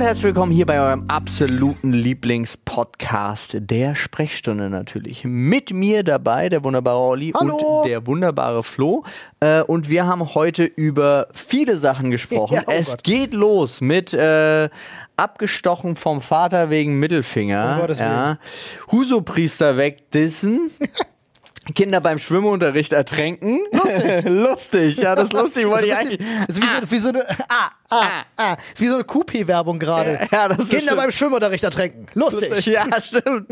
und herzlich willkommen hier bei eurem absoluten Lieblingspodcast der Sprechstunde natürlich. Mit mir dabei der wunderbare Olli Hallo. und der wunderbare Flo. Äh, und wir haben heute über viele Sachen gesprochen. Ja, oh es Gott. geht los mit äh, abgestochen vom Vater wegen Mittelfinger. Gottes ja. Huso-Priester wegdissen. Kinder beim Schwimmunterricht ertränken. Lustig. lustig, ja, das ist lustig, wollte ich Das eigentlich. ist wie so, wie so eine, ah, ah, ah, ist wie so eine QP-Werbung gerade. Ja, das ist Kinder beim Schwimmunterricht ertränken. Lustig. Ja, stimmt.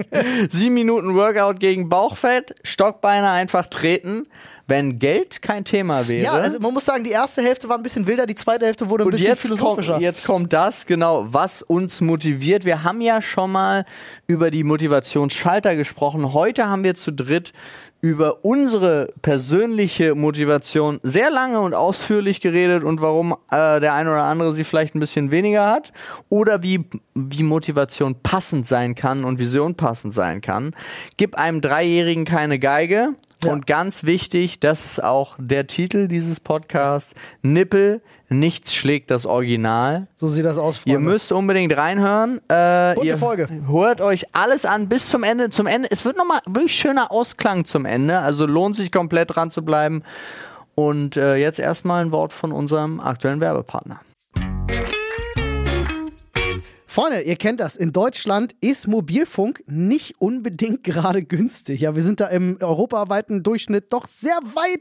Sieben Minuten Workout gegen Bauchfett, Stockbeine einfach treten, wenn Geld kein Thema wäre. Ja, also man muss sagen, die erste Hälfte war ein bisschen wilder, die zweite Hälfte wurde ein und bisschen jetzt philosophischer. kommt, jetzt kommt das, genau, was uns motiviert. Wir haben ja schon mal über die Motivationsschalter gesprochen. Heute haben wir zu dritt über unsere persönliche Motivation sehr lange und ausführlich geredet und warum äh, der eine oder andere sie vielleicht ein bisschen weniger hat oder wie, wie Motivation passend sein kann und Vision passend sein kann. Gib einem Dreijährigen keine Geige. Ja. Und ganz wichtig, das ist auch der Titel dieses Podcasts, Nippel, nichts schlägt das Original. so sieht das aus, Freunde. Ihr müsst unbedingt reinhören. Äh, Gute ihr Folge. Hört euch alles an bis zum Ende. Zum Ende. Es wird nochmal wirklich schöner Ausklang zum Ende. Also lohnt sich komplett dran zu bleiben. Und äh, jetzt erstmal ein Wort von unserem aktuellen Werbepartner. Freunde, ihr kennt das. In Deutschland ist Mobilfunk nicht unbedingt gerade günstig. Ja, wir sind da im europaweiten Durchschnitt doch sehr weit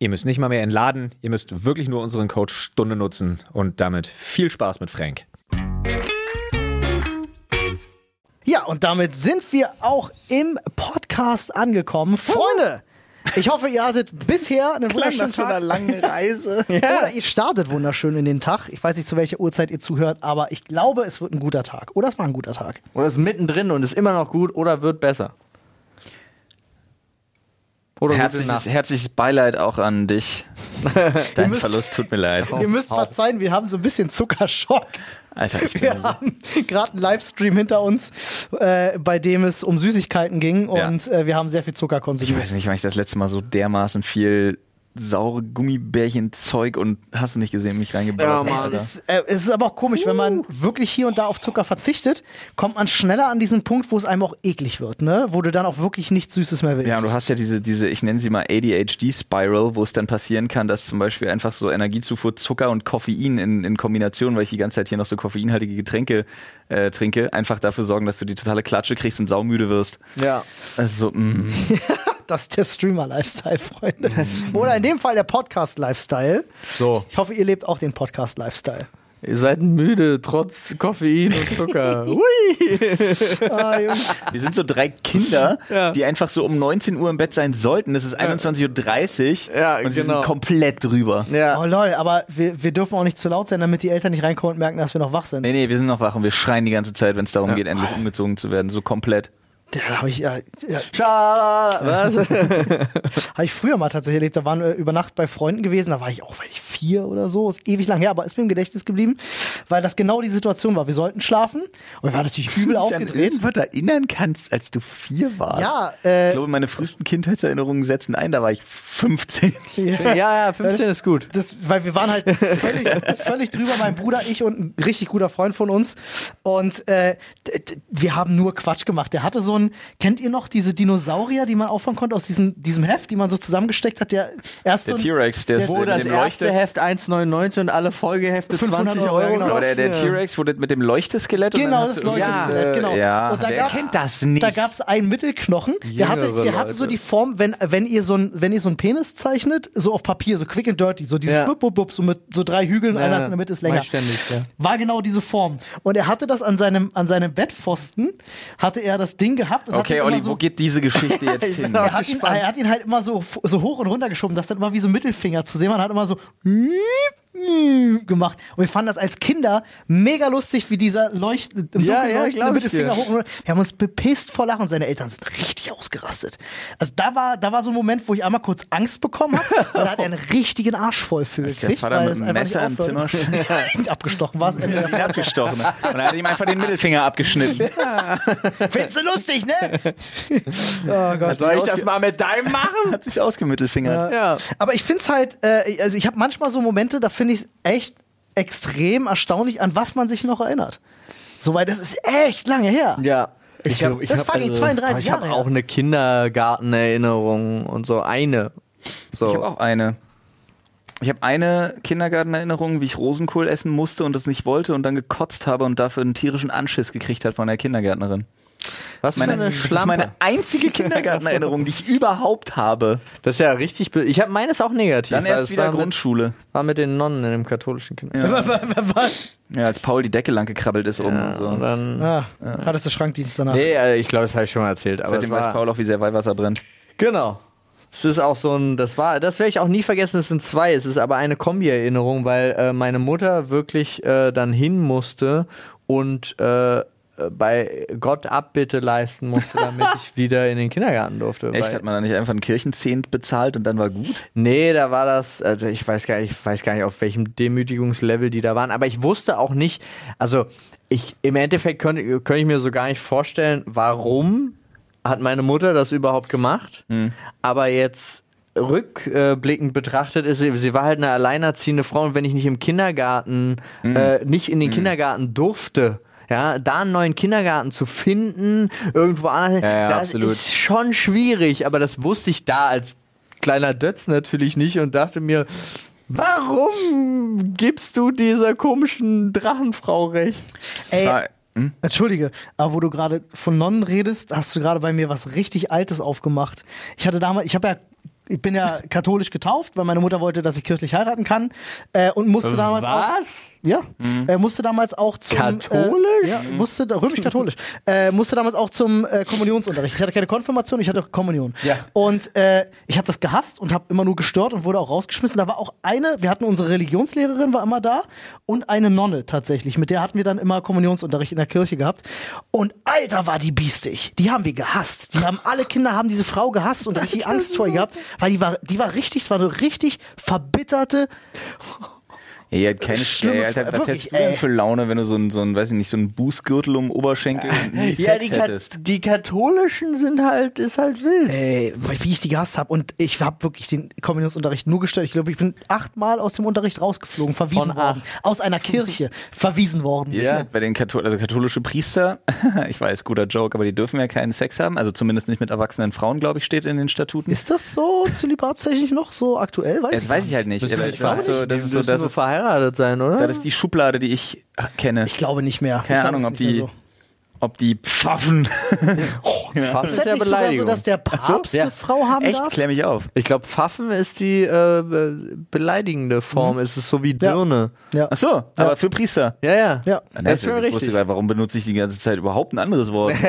Ihr müsst nicht mal mehr entladen, ihr müsst wirklich nur unseren Code Stunde nutzen und damit viel Spaß mit Frank. Ja, und damit sind wir auch im Podcast angekommen. Freunde, ich hoffe, ihr hattet bisher einen wunderschönen Tag. langen Reise. Oder ihr startet wunderschön in den Tag. Ich weiß nicht, zu welcher Uhrzeit ihr zuhört, aber ich glaube, es wird ein guter Tag. Oder es war ein guter Tag. Oder ist mittendrin und ist immer noch gut oder wird besser. Oder Herzliches, herzliches Beileid auch an dich. Dein müsst- Verlust tut mir leid. Ihr müsst verzeihen, wir haben so ein bisschen Zuckerschock. Alter, ich bin Wir so, haben gerade einen Livestream hinter uns, äh, bei dem es um Süßigkeiten ging Ja. und äh, wir haben sehr viel Zucker ich konsumiert. weiß nicht, wann ich das letzte Mal so dermaßen viel saure Gummibärchen-Zeug und hast du nicht gesehen, mich reingeballert Ja, habe, Mann. Es ist, äh, es ist aber auch komisch, wenn man wirklich hier und da auf Zucker verzichtet, kommt man schneller an diesen Punkt, wo es einem auch eklig wird, ne? Wo du dann auch wirklich nichts Süßes mehr willst. Ja, und du hast ja diese, diese, ich nenne sie mal ADHD-Spiral, wo es dann passieren kann, dass zum Beispiel einfach so Energiezufuhr, Zucker und Koffein in, in Kombination, weil ich die ganze Zeit hier noch so koffeinhaltige Getränke äh, trinke, einfach dafür sorgen, dass du die totale Klatsche kriegst und saumüde wirst. Ja. Also so, mm. Das ist der Streamer-Lifestyle, Freunde. Oder in dem Fall der Podcast-Lifestyle. So. Ich hoffe, ihr lebt auch den Podcast-Lifestyle. Ihr seid müde, trotz Koffein und Zucker. Hui. Ah. Wir sind so drei Kinder, Ja. die einfach so um 19 Uhr im Bett sein sollten. Es ist 21.30 Uhr Ja, und sie genau. sind komplett drüber. Ja. Oh lol, aber wir, wir dürfen auch nicht zu laut sein, damit die Eltern nicht reinkommen und merken, dass wir noch wach sind. Nee, nee, wir sind noch wach und wir schreien die ganze Zeit, wenn es darum geht, endlich umgezogen zu werden. So komplett. Da habe ich, ja, ja, Schala. Was? hab ich früher mal tatsächlich erlebt. Da waren wir über Nacht bei Freunden gewesen. Da war ich auch, weiß ich, vier oder so. Ist ewig lang her, aber ist mir im Gedächtnis geblieben, weil das genau die Situation war. Wir sollten schlafen und wir waren natürlich übel aufgedreht. irgendwas erinnern kannst, als du vier warst. Ja, äh, Ich glaube, meine frühesten Kindheitserinnerungen setzen ein, da war ich 15. Ja, ja, 15 ist gut. Das, weil wir waren halt völlig, völlig drüber, mein Bruder, ich und ein richtig guter Freund von uns. Und äh, wir haben nur Quatsch gemacht. Der hatte so ein ein, kennt ihr noch diese Dinosaurier, die man aufbauen konnte aus diesem, diesem Heft, die man so zusammengesteckt hat? Der erst Der T-Rex, der, der- Wo das erste Leuchte. Heft 1,99 und alle Folgehefte 500 20 Euro, Euro. genau. Aber der, der. T-Rex wurde mit dem Leuchteskelett. Genau, das Leuchteskelett, Ja, genau. Ja, Und da wer gab's- kennt das nicht? Da gab es einen Mittelknochen, der hatte, der hatte so die Form, wenn, wenn ihr so ein, wenn ihr so einen Penis zeichnet, so auf Papier, so quick and dirty, so dieses Ja. bub, bub, bub, so mit so drei Hügeln, Ja, einer ist in der Mitte ist länger. ständig, ja. War genau diese Form. Und er hatte das an seinem, an seinem Bettpfosten, hatte er das Ding gehabt und okay, Olli, so, wo geht diese Geschichte jetzt hin? er hat, ihn, er hat ihn halt immer so, so hoch und runter geschoben, dass dann immer wie so Mittelfinger zu sehen war. Er hat immer so gemacht. Und wir fanden das als Kinder mega lustig, wie dieser Leucht, Ja, ja, leuchtende Mittelfinger hoch und runter. Wir haben uns bepisst vor Lachen und seine Eltern sind richtig ausgerastet. Also da war, da war so ein Moment, wo ich einmal kurz Angst bekommen habe. Und da hat er einen richtigen Arsch voll für Ist der gekriegt, Vater weil mit einfach Messer im Zimmer. Abgestochen war es Ende der ihn abgestochen. Und dann hat ihm einfach den Mittelfinger abgeschnitten. Findest du lustig, ne? oh Gott. Soll ich das mal mit deinem machen? Hat sich ausgemittelfingert. Ja. Aber ich finde es halt, äh, also ich habe manchmal so Momente, da finde ich es echt extrem erstaunlich, an was man sich noch erinnert. Soweit, das ist echt lange her. Ja. Ich hab, ich Das hab fucking 32 ich habe auch eine Kindergartenerinnerung und so eine. So. Ich habe auch eine. Ich habe eine Kindergartenerinnerung, wie ich Rosenkohl essen musste und das nicht wollte und dann gekotzt habe und dafür einen tierischen Anschiss gekriegt hat von der Kindergärtnerin. Was Meine, für eine das ist Schlampe. meine einzige Kindergartenerinnerung, die ich überhaupt habe. Das ist ja richtig. Ich habe meines auch negativ. Dann erst wieder war mit, Grundschule. war mit den Nonnen in dem katholischen Kindergarten. Was? Ja, als Paul die Decke lang gekrabbelt ist oben und so. Und dann. Ah, hattest du Schrankdienst danach. Nee, ich glaube, das habe ich schon mal erzählt. Aber Seitdem weiß Paul auch, wie sehr Weihwasser brennt. Genau. Es ist auch so ein, das war, das werde ich auch nie vergessen, es sind zwei, es ist aber eine Kombi-Erinnerung, weil äh, meine Mutter wirklich äh, dann hin musste und äh, bei Gott Abbitte leisten musste, damit ich wieder in den Kindergarten durfte. Echt, hat man da nicht einfach einen Kirchenzehnt bezahlt und dann war gut? Nee, da war das, also ich weiß gar nicht, ich weiß gar nicht, auf welchem Demütigungslevel die da waren, aber ich wusste auch nicht, also ich, im Endeffekt könnte, könnte ich mir so gar nicht vorstellen, warum hat meine Mutter das überhaupt gemacht, aber jetzt rückblickend betrachtet ist sie, sie war halt eine alleinerziehende Frau und wenn ich nicht im Kindergarten, äh, nicht in den Kindergarten durfte, ja, da einen neuen Kindergarten zu finden, irgendwo anders, Ja, ja, das absolut. ist schon schwierig, aber das wusste ich da als kleiner Dötz natürlich nicht und dachte mir, warum gibst du dieser komischen Drachenfrau recht? Ey, Ah, hm? Entschuldige, aber wo du gerade von Nonnen redest, hast du gerade bei mir was richtig Altes aufgemacht. Ich hatte damals, ich habe ja, ich bin ja katholisch getauft, weil meine Mutter wollte, dass ich kirchlich heiraten kann äh, und musste damals auch, Was? ja, äh, musste damals auch zum Katholisch? Äh, ja, musste da- römisch-katholisch. äh, musste damals auch zum äh, Kommunionsunterricht. Ich hatte keine Konfirmation, ich hatte Kommunion. Ja. Und äh, ich habe das gehasst und habe immer nur gestört und wurde auch rausgeschmissen. Da war auch eine, wir hatten unsere Religionslehrerin war immer da und eine Nonne tatsächlich. Mit der hatten wir dann immer Kommunionsunterricht in der Kirche gehabt. Und Alter war die biestig. Die haben wir gehasst. Die haben alle Kinder haben diese Frau gehasst und richtig Angst vor ihr gehabt, weil die war, die war richtig, es war eine richtig verbitterte. Ja, ihr habt keine Alter, Frau- Was wirklich, hättest du denn ey. für Laune, wenn du so ein, so ein, weiß ich nicht, so ein Bußgürtel um Oberschenkel und nie Ja, Sex die, Ka hättest? die katholischen sind halt, ist halt wild. Ey, weil- wie ich die gehasst habe. Und ich habe wirklich den Kommunionsunterricht nur gestört. Ich glaube, ich bin achtmal aus dem Unterricht rausgeflogen, verwiesen Von worden. Aus einer Kirche verwiesen worden. Ja. das bei den Kathol also katholische Priester, ich weiß, guter Joke, aber die dürfen ja keinen Sex haben, also zumindest nicht mit erwachsenen Frauen, glaube ich, steht in den Statuten. Ist das so zölibatstechnisch noch so aktuell? Weiß das ich weiß ich halt nicht. Wir ich nicht weiß so, das ist so, das ist, verheiratet sein, oder? das ist die Schublade, die ich kenne. Ich glaube nicht mehr. Keine Ahnung, ob die, so. ob die Pfaffen. Pfaffen Ist ist das ja sogar so, Beleidigung. dass der Papst Ja. eine Frau haben Echt? darf? Klär mich auf. ich glaube, Pfaffen ist die äh, be- beleidigende Form. Es ist so wie Dirne. Ja. Ach so, aber für Priester. Ja, ja. Ja. Das ist schon ich wusste richtig. gerade, warum benutze ich die ganze Zeit überhaupt ein anderes Wort?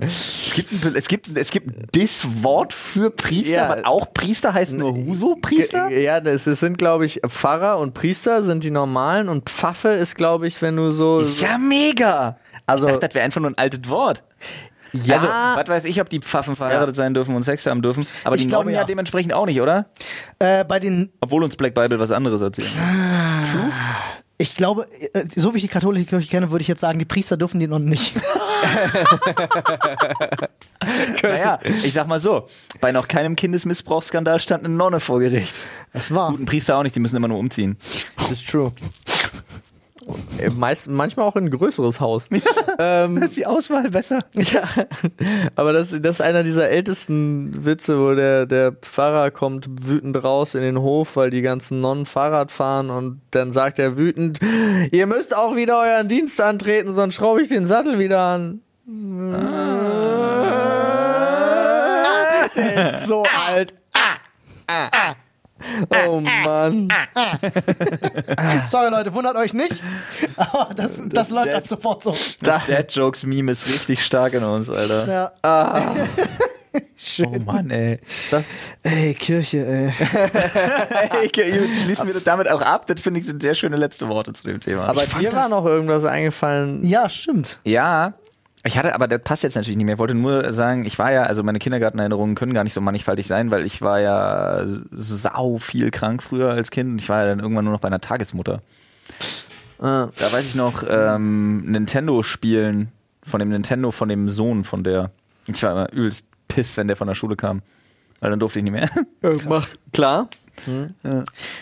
es, gibt ein, es, gibt, es gibt das Wort für Priester, Ja. was auch Priester heißt nur Huso-Priester? Ja, das es sind, glaube ich, Pfarrer und Priester sind die normalen und Pfaffe ist, glaube ich, wenn du so. Ist ja mega. Also- ich dachte, das wäre einfach nur ein altes Wort. ja, Also, was weiß ich, ob die Pfaffen verheiratet sein dürfen und Sex haben dürfen. Aber Ich die glaube, Nonnen ja dementsprechend auch nicht, oder? Äh, bei den, Obwohl uns Black Bible was anderes erzählt. Ich glaube, äh, so wie ich die katholische Kirche kenne, würde ich jetzt sagen, die Priester dürfen die noch nicht. naja, ich sag mal so, bei noch keinem Kindesmissbrauchsskandal stand eine Nonne vor Gericht. Das war. Guten Priester auch nicht, die müssen immer nur umziehen. das ist true. Äh, Meist, manchmal auch in ein größeres Haus. ähm, Ist die Auswahl besser? ja, aber das, das ist einer dieser ältesten Witze, wo der, der Pfarrer kommt wütend raus in den Hof, weil die ganzen Nonnen Fahrrad fahren und dann sagt er wütend, ihr müsst auch wieder euren Dienst antreten, sonst schraube ich den Sattel wieder an. Der ist so alt. Oh Mann. Sorry, Leute, wundert euch nicht. Aber das, das läuft ab sofort so. Das Dad-Jokes-Meme ist richtig stark in uns, Alter. Ja. Oh Mann, ey. Das, Ey, Kirche, ey. Hey, schließen wir das damit auch ab. Das finde ich sind sehr schöne letzte Worte zu dem Thema. aber dir war das- noch irgendwas eingefallen. Ja, stimmt. Ja, ich hatte, aber das passt jetzt natürlich nicht mehr. Ich wollte nur sagen, ich war ja, also meine Kindergartenerinnerungen können gar nicht so mannigfaltig sein, weil ich war ja sau viel krank früher als Kind und ich war ja dann irgendwann nur noch bei einer Tagesmutter. Ah. Da weiß ich noch, ähm, Nintendo spielen von dem Nintendo, von dem Sohn von der. Ich war immer übelst piss, wenn der von der Schule kam. Weil dann durfte ich nicht mehr. Mach, klar.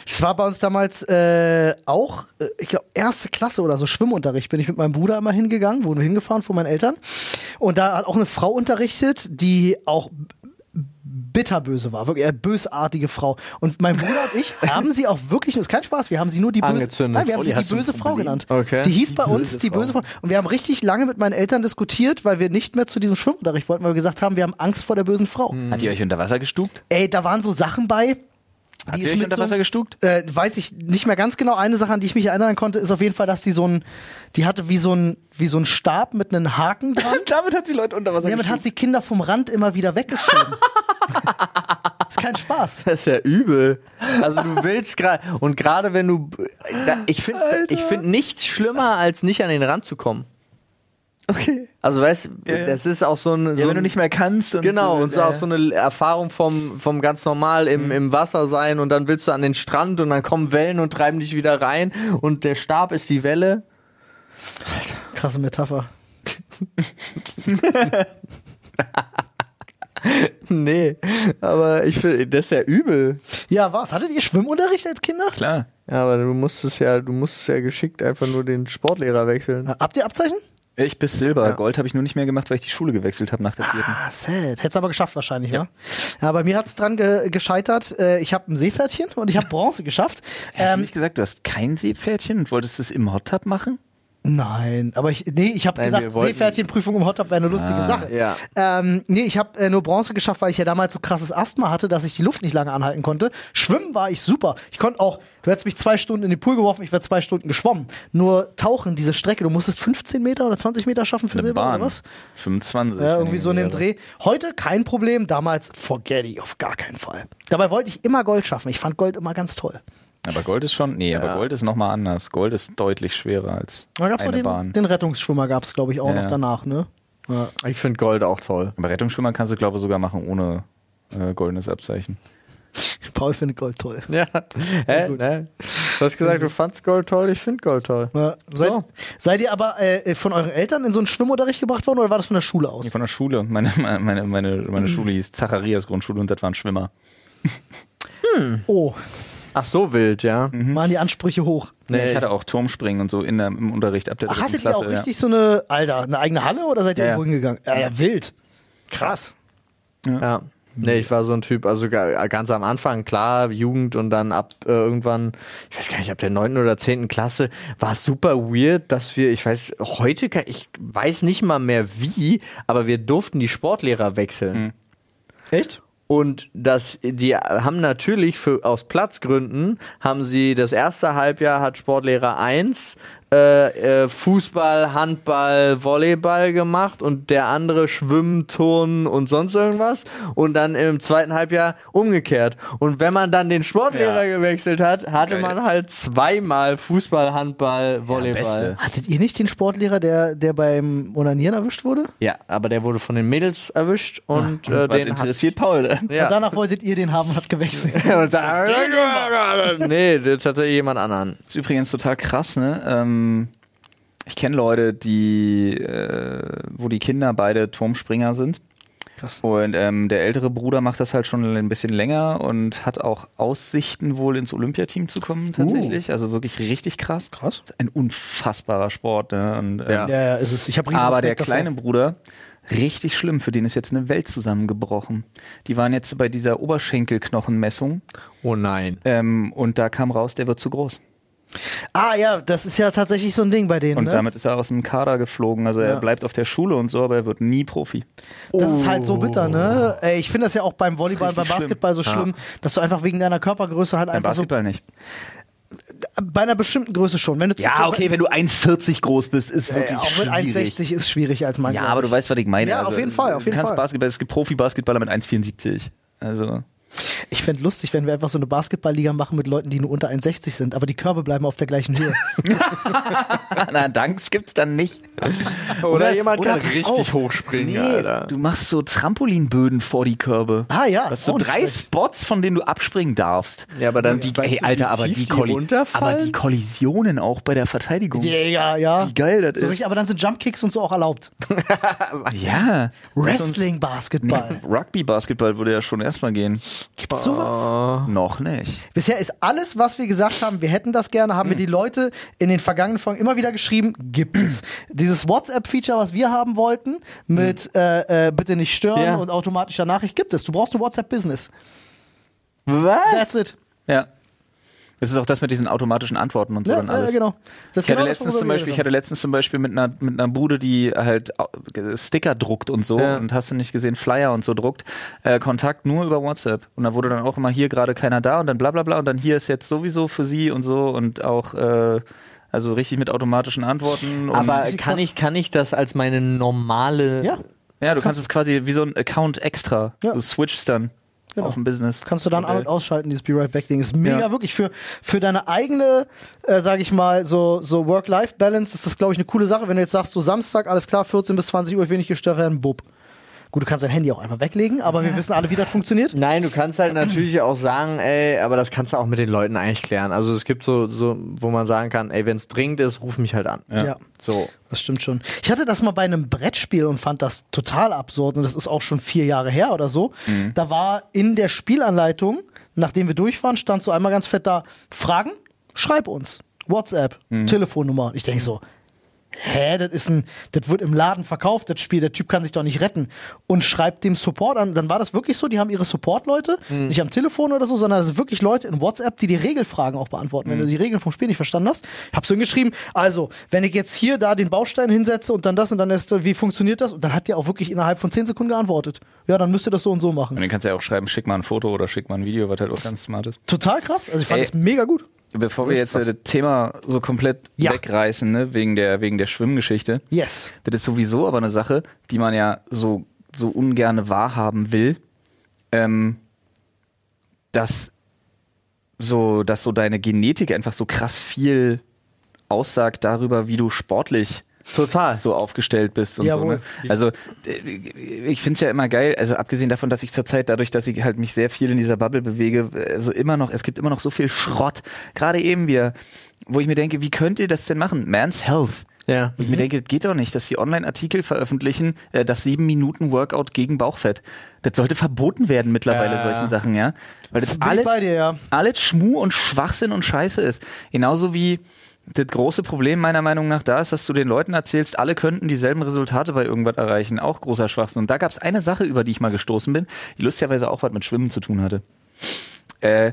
Es war bei uns damals äh, auch, äh, ich glaube, erste Klasse oder so, Schwimmunterricht. Bin ich mit meinem Bruder immer hingegangen, wurden wir hingefahren von meinen Eltern. Und da hat auch eine Frau unterrichtet, die auch bitterböse war, wirklich eine bösartige Frau. Und mein Bruder und ich haben sie auch wirklich, das ist kein Spaß, wir haben sie nur die böse, nein, wir haben Olli, sie die böse Frau genannt. Okay. Die hieß Die bei uns die böse Frau. Frau. Und wir haben richtig lange mit meinen Eltern diskutiert, weil wir nicht mehr zu diesem Schwimmunterricht wollten, weil wir gesagt haben, wir haben Angst vor der bösen Frau. Hat die euch unter Wasser gestuckt? Ey, da waren so Sachen bei. Hat Die sie ist euch mit unter so, Wasser gestuckt? äh, weiß ich nicht mehr ganz genau. Eine Sache, an die ich mich erinnern konnte, ist auf jeden Fall, dass die so ein, die hatte wie so ein, wie so ein Stab mit einem Haken dran. Damit hat sie Leute unter Wasser Damit hat sie Kinder vom Rand immer wieder weggeschoben. ist kein Spaß. Das ist ja übel. Also du willst gerade und gerade wenn du ich finde ich finde nichts schlimmer als nicht an den Rand zu kommen. Okay. Also weißt, ja. das ist auch so ein Ja, so wenn du nicht mehr kannst. Und Genau, und so äh, auch so eine Erfahrung vom, vom ganz normal im, im Wasser sein und dann willst du an den Strand und dann kommen Wellen und treiben dich wieder rein und der Stab ist die Welle. Krasse Metapher. Nee, aber ich finde, das ist ja übel. Ja, was? Hattet ihr Schwimmunterricht als Kinder? Klar. Ja, aber du musstest ja, du musstest ja geschickt einfach nur den Sportlehrer wechseln. Habt ihr Abzeichen? Ich bis Silber. Ja. Gold habe ich nur nicht mehr gemacht, weil ich die Schule gewechselt habe nach der vierten. Ah, sad. Hättest aber geschafft wahrscheinlich, ja. Ja, bei mir hat's dran ge gescheitert. Äh, ich habe ein Seepferdchen und ich habe Bronze geschafft. Hast du Ähm, nicht gesagt, du hast kein Seepferdchen und wolltest es im Hot Tub machen? Nein, aber ich, nee, ich habe gesagt, Seepferdchenprüfung im Hottop wäre eine lustige Sache. ja. Ähm, nee, ich habe äh, nur Bronze geschafft, weil ich ja damals so krasses Asthma hatte, dass ich die Luft nicht lange anhalten konnte. Schwimmen war ich super. Ich konnte auch, du hättest mich zwei Stunden in den Pool geworfen, ich wäre zwei Stunden geschwommen. Nur tauchen, diese Strecke, du musstest 15 Meter oder 20 Meter schaffen für Eine Silber Bahn. oder was? 25. Ja, irgendwie so in dem. Dreh. Heute kein Problem, damals forget it, auf gar keinen Fall. Dabei wollte ich immer Gold schaffen. Ich fand Gold immer ganz toll. Aber Gold ist schon, nee, aber Gold ist nochmal anders. Gold ist deutlich schwerer als Da gab's eine den, Bahn. den Rettungsschwimmer, gab es, glaube ich, auch Ja, noch ja. danach, ne? Ja. Ich finde Gold auch toll. Aber Rettungsschwimmer kannst du, glaube ich, sogar machen ohne äh, goldenes Abzeichen. Paul findet Gold toll. Ja. Hä? Ne? Du hast gesagt, du fandst Gold toll, ich finde Gold toll. Ja, seid, So. seid ihr aber äh, von euren Eltern in so einen Schwimmunterricht gebracht worden oder war das von der Schule aus? Nee, Von der Schule. Meine, meine, meine, meine Schule hieß Zacharias Grundschule und das waren Schwimmer. Oh, Ach so wild, ja. waren die Ansprüche hoch. Nee, Nee, ich hatte auch Turmspringen und so in der, im Unterricht ab der Ach, hattet ihr Klasse. auch richtig so eine, Alter, eine eigene Halle oder seid ihr Ja, irgendwo hingegangen? Ja, ja, wild. Krass. Ja. Nee, ich war so ein Typ, also ga- ganz am Anfang, klar, Jugend und dann ab äh, irgendwann, ich weiß gar nicht, ab der neunten oder zehnten Klasse, war es super weird, dass wir, ich weiß, heute, kann, ich weiß nicht mal mehr wie, aber wir durften die Sportlehrer wechseln. Echt? Und das, die haben natürlich für, aus Platzgründen, haben sie das erste Halbjahr hat Sportlehrer 1 äh, äh, Fußball, Handball, Volleyball gemacht und der andere Schwimmen, Turnen und sonst irgendwas. Und dann im zweiten Halbjahr umgekehrt. Und wenn man dann den Sportlehrer Ja. gewechselt hat, hatte Geil. man halt zweimal Fußball, Handball, Volleyball. beste. Hattet ihr nicht den Sportlehrer, der, der beim Onanieren erwischt wurde? Ja, aber der wurde von den Mädels erwischt und, äh, Was den hat, interessiert Paul denn? ja. Und danach wolltet ihr den haben und hat gewechselt. Und da, nee, das hatte jemand anderen. ist übrigens total krass, ne? Ähm, ich kenne Leute, die, äh, wo die Kinder beide Turmspringer sind. Krass. Und ähm, der ältere Bruder macht das halt schon ein bisschen länger und hat auch Aussichten, wohl ins Olympiateam zu kommen, tatsächlich. Also wirklich richtig krass. Krass. Ein unfassbarer Sport. Ne? Und, ähm, Ja. Ja, ja, ist es. Ich habe aber der kleine Bruder, richtig schlimm, für den ist jetzt eine Welt zusammengebrochen. Die waren jetzt bei dieser Oberschenkelknochenmessung Oh nein. ähm, und da kam raus, der wird zu groß. Ah ja, das ist ja tatsächlich so ein Ding bei denen. Und ne? damit ist er aus dem Kader geflogen. Also Ja. er bleibt auf der Schule und so, aber er wird nie Profi. Das ist halt so bitter, ne? Ey, ich finde das ja auch beim Volleyball, beim Basketball so schlimm, dass du einfach wegen deiner Körpergröße halt Beim einfach Basketball nicht. so bei einer bestimmten Größe schon. Wenn du Ja, okay, wenn du 1,40 groß bist, ist äh, wirklich auch mit schwierig. 1,60 ist schwierig als Mann. Ja, aber du weißt, was ich meine. Ja, also, auf jeden Fall, auf jeden du kannst Fall. Basketball, es gibt Profi-Basketballer mit 1,74. Also, Ich fände lustig, wenn wir einfach so eine Basketballliga machen mit Leuten, die nur unter 1,60 sind, aber die Körbe bleiben auf der gleichen Höhe. na, Danks gibt's dann nicht. Oder, jemand oder kann richtig auf. hochspringen, Nee, Alter. du machst so Trampolinböden vor die Körbe. Ah ja, Du hast so nicht drei schlecht. Spots, von denen du abspringen darfst. Ja, aber dann, Die, weißt ey, du, Alter, aber die, Kolli aber die Kollisionen auch bei der Verteidigung. Digga, ja. Wie geil das So ist. richtig, aber dann sind Jumpkicks und so auch erlaubt. Ja. Wrestling, Basketball. Rugby-Basketball würde ja schon erstmal gehen. Gibt's sowas? Noch nicht. Bisher ist alles, was wir gesagt haben, wir hätten das gerne, haben mir die Leute in den vergangenen Folgen immer wieder geschrieben, gibt es. Dieses WhatsApp-Feature, was wir haben wollten, mit äh, äh, bitte nicht stören Ja. und automatischer Nachricht, gibt es. Du brauchst ein WhatsApp-Business. Was? That's it. Ja. Es ist auch das mit diesen automatischen Antworten und so Ja, dann alles. ja, genau. Das ist Ich hatte, genau letztens zum Beispiel, ich hatte letztens zum Beispiel mit einer, mit einer Bude, die halt au- Sticker druckt und so Ja. und hast du nicht gesehen, Flyer und so druckt, äh, Kontakt nur über WhatsApp. Und da wurde dann auch immer hier gerade keiner da und dann bla bla bla und dann hier ist jetzt sowieso für sie und so und auch äh, also richtig mit automatischen Antworten. Und Aber kann ich, kann ich das als meine normale. Ja, ja, du kannst es quasi wie so ein Account extra. Ja. Du switchst dann Genau. auf ein Business. kannst du dann an- und ausschalten, dieses Be Right Back Ding. Ist mega, Ja. wirklich für, für deine eigene, äh, sag ich mal, so, so Work-Life-Balance ist das, glaube ich, eine coole Sache. Wenn du jetzt sagst, so Samstag, alles klar, 14 bis 20 Uhr, ich will nicht gestört werden, bub. Gut, du kannst dein Handy auch einfach weglegen, aber wir wissen alle, wie das funktioniert. Nein, du kannst halt natürlich auch sagen, ey, aber das kannst du auch mit den Leuten eigentlich klären. Also es gibt so, so wo man sagen kann, ey, wenn es dringend ist, ruf mich halt an. Ja. So. Das stimmt schon. Ich hatte das mal bei einem Brettspiel und fand das total absurd. Und das ist auch schon vier Jahre her oder so. Da war in der Spielanleitung, nachdem wir durch waren, stand so einmal ganz fett da: Fragen? Schreib uns. WhatsApp, Telefonnummer. Ich denke so, hä, das ist ein, das wird im Laden verkauft, das Spiel, der Typ kann sich doch nicht retten. Und schreibt dem Support an. Dann war das wirklich so, die haben ihre Support-Leute, nicht am Telefon oder so, sondern das sind wirklich Leute in WhatsApp, die die Regelfragen auch beantworten. Wenn du die Regeln vom Spiel nicht verstanden hast, ich hab's so geschrieben, also, wenn ich jetzt hier da den Baustein hinsetze und dann das und dann ist, wie funktioniert das? Und dann hat der auch wirklich innerhalb von 10 Sekunden geantwortet. Ja, dann müsst ihr das so und so machen. Und dann kannst du ja auch schreiben, schick mal ein Foto oder schick mal ein Video, was halt auch ganz smart ist. Total krass. Also ich fand das mega gut. Bevor wir jetzt äh, das Thema so komplett Ja. wegreißen, ne, wegen der, wegen der Schwimmgeschichte, Yes. das ist sowieso aber eine Sache, die man ja so, so ungerne wahrhaben will, ähm, dass so, dass so deine Genetik einfach so krass viel aussagt darüber, wie du sportlich Total. so aufgestellt bist und Jawohl. so. Ne? Also äh, ich finde es ja immer geil, also abgesehen davon, dass ich zurzeit dadurch, dass ich halt mich sehr viel in dieser Bubble bewege, also immer noch, es gibt immer noch so viel Schrott. Gerade eben wir, wo ich mir denke, wie könnt ihr das denn machen? Man's Health. Ja. Und ich mir denke, geht doch nicht, dass sie Online-Artikel veröffentlichen, äh, das sieben Minuten Workout gegen Bauchfett. Das sollte verboten werden mittlerweile, Ja, solchen. Sachen, ja. Weil das Bin alle, ich bei dir, ja. alles Schmu und Schwachsinn und Scheiße ist. Genauso wie das große Problem meiner Meinung nach da ist, dass du den Leuten erzählst, alle könnten dieselben Resultate bei irgendwas erreichen. Auch großer Schwachsinn. Und da gab es eine Sache, über die ich mal gestoßen bin, die lustigerweise auch was mit Schwimmen zu tun hatte. Äh,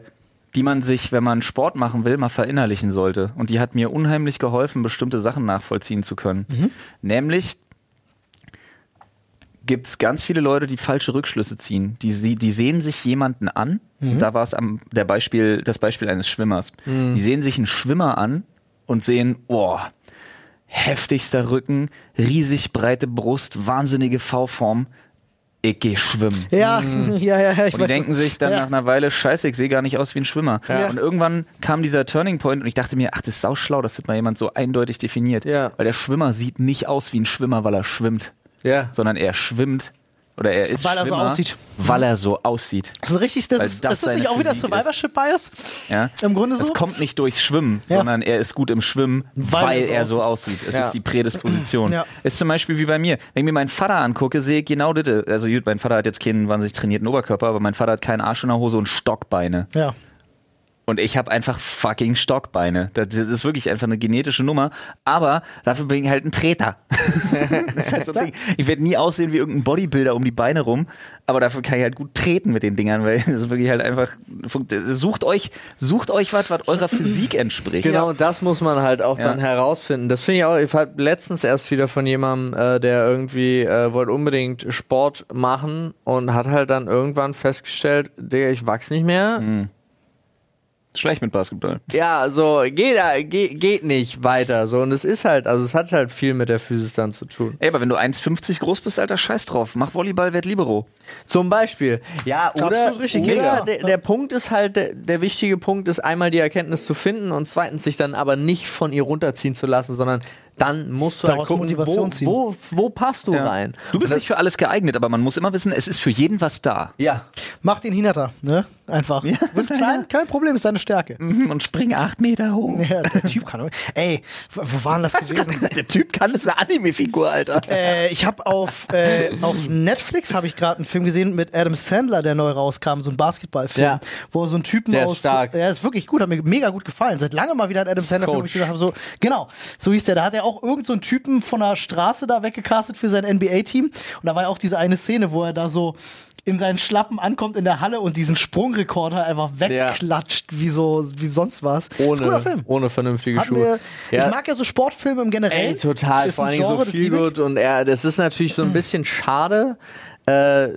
die man sich, wenn man Sport machen will, mal verinnerlichen sollte. Und die hat mir unheimlich geholfen, bestimmte Sachen nachvollziehen zu können. Nämlich gibt es ganz viele Leute, die falsche Rückschlüsse ziehen. Die, die sehen sich jemanden an. Da war es am der Beispiel, das Beispiel eines Schwimmers. Die sehen sich einen Schwimmer an und sehen, boah, heftigster Rücken, riesig breite Brust, wahnsinnige V-Form. Ich geh schwimmen. Ja, ja, ja, ja. Ich Und die weiß, denken das- sich dann ja. nach einer Weile, scheiße, ich sehe gar nicht aus wie ein Schwimmer. Ja. Und irgendwann kam dieser Turning Point und ich dachte mir, ach, das ist sauschlau, dass das mal jemand so eindeutig definiert. Ja. Weil der Schwimmer sieht nicht aus wie ein Schwimmer, weil er schwimmt, Ja. sondern er schwimmt, Oder er ist Weil er so aussieht. Weil er so aussieht. Das ist richtig, das ist, das ist das nicht auch wieder Physik Survivorship Bias? Ja? Im Grunde so? Es kommt nicht durchs Schwimmen, Ja. sondern er ist gut im Schwimmen, Weil weil, er so er so aussieht. Es Ja. ist die Prädisposition. Ja. Ist zum Beispiel wie bei mir. Wenn ich mir meinen Vater angucke, sehe ich genau das. Also gut, mein Vater hat jetzt keinen wahnsinnig trainierten Oberkörper, aber mein Vater hat keinen Arsch in der Hose und Stockbeine. Ja. Und ich habe einfach fucking Stockbeine. Das das ist wirklich einfach eine genetische Nummer. Aber dafür bin ich halt ein Treter. das ist halt. Ich werde nie aussehen wie irgendein Bodybuilder um die Beine rum. Aber dafür kann ich halt gut treten mit den Dingern, weil das ist wirklich halt einfach. Sucht euch, sucht euch was, was eurer Physik entspricht. Genau, das muss man halt auch Ja. dann herausfinden. Das finde ich auch, ich hab letztens erst wieder von jemandem, äh, der irgendwie äh, wollte unbedingt Sport machen und hat halt dann irgendwann festgestellt, Digga, ich wachs nicht mehr. Schlecht mit Basketball. Ja, so, geht, geht, geht nicht weiter. So, und es ist halt, also es hat halt viel mit der Physis dann zu tun. Ey, aber wenn du 1,50 groß bist, Alter, scheiß drauf. Mach Volleyball, werd Libero. Zum Beispiel. Ja, ist oder, absolut richtig, oder ja. der, der Punkt ist halt, der, der wichtige Punkt ist einmal die Erkenntnis zu finden und zweitens sich dann aber nicht von ihr runterziehen zu lassen, sondern dann musst du Daraus halt gucken, Motivation wo, ziehen. wo, wo passt du rein. Du bist nicht für alles geeignet, aber man muss immer wissen, es ist für jeden was da. Ja. Mach den Hinata, ne? Einfach. Du bist klein, kein Problem, ist deine Stärke. Mhm, Und spring acht Meter hoch. Ja, der Typ kann. Ey, wo wo war denn das gewesen? Der Typ kann, das ist eine Anime-Figur, Alter. Äh, ich habe auf, äh, auf Netflix habe ich gerade einen Film gesehen mit Adam Sandler, der neu rauskam, so ein Basketballfilm, Ja. wo so ein Typen Der ist aus, stark. ja, ist wirklich gut, hat mir mega gut gefallen. Seit langem mal wieder ein Adam Sandler Film, wo ich gesagt habe, so genau, so hieß der. Da hat er auch irgend so einen Typen von der Straße da weggecastet für sein NBA-Team und da war ja auch diese eine Szene, wo er da so in seinen Schlappen ankommt in der Halle und diesen Sprungrekorder einfach wegklatscht, wie so wie sonst was. ist ein guter Ohne, Film. ohne vernünftige Hat Schuhe. mir, Ja. Ich mag ja so Sportfilme im Generell. Ey, total. Ist Vor allen Dingen so viel gut und er, das ist natürlich so ein bisschen schade. Äh,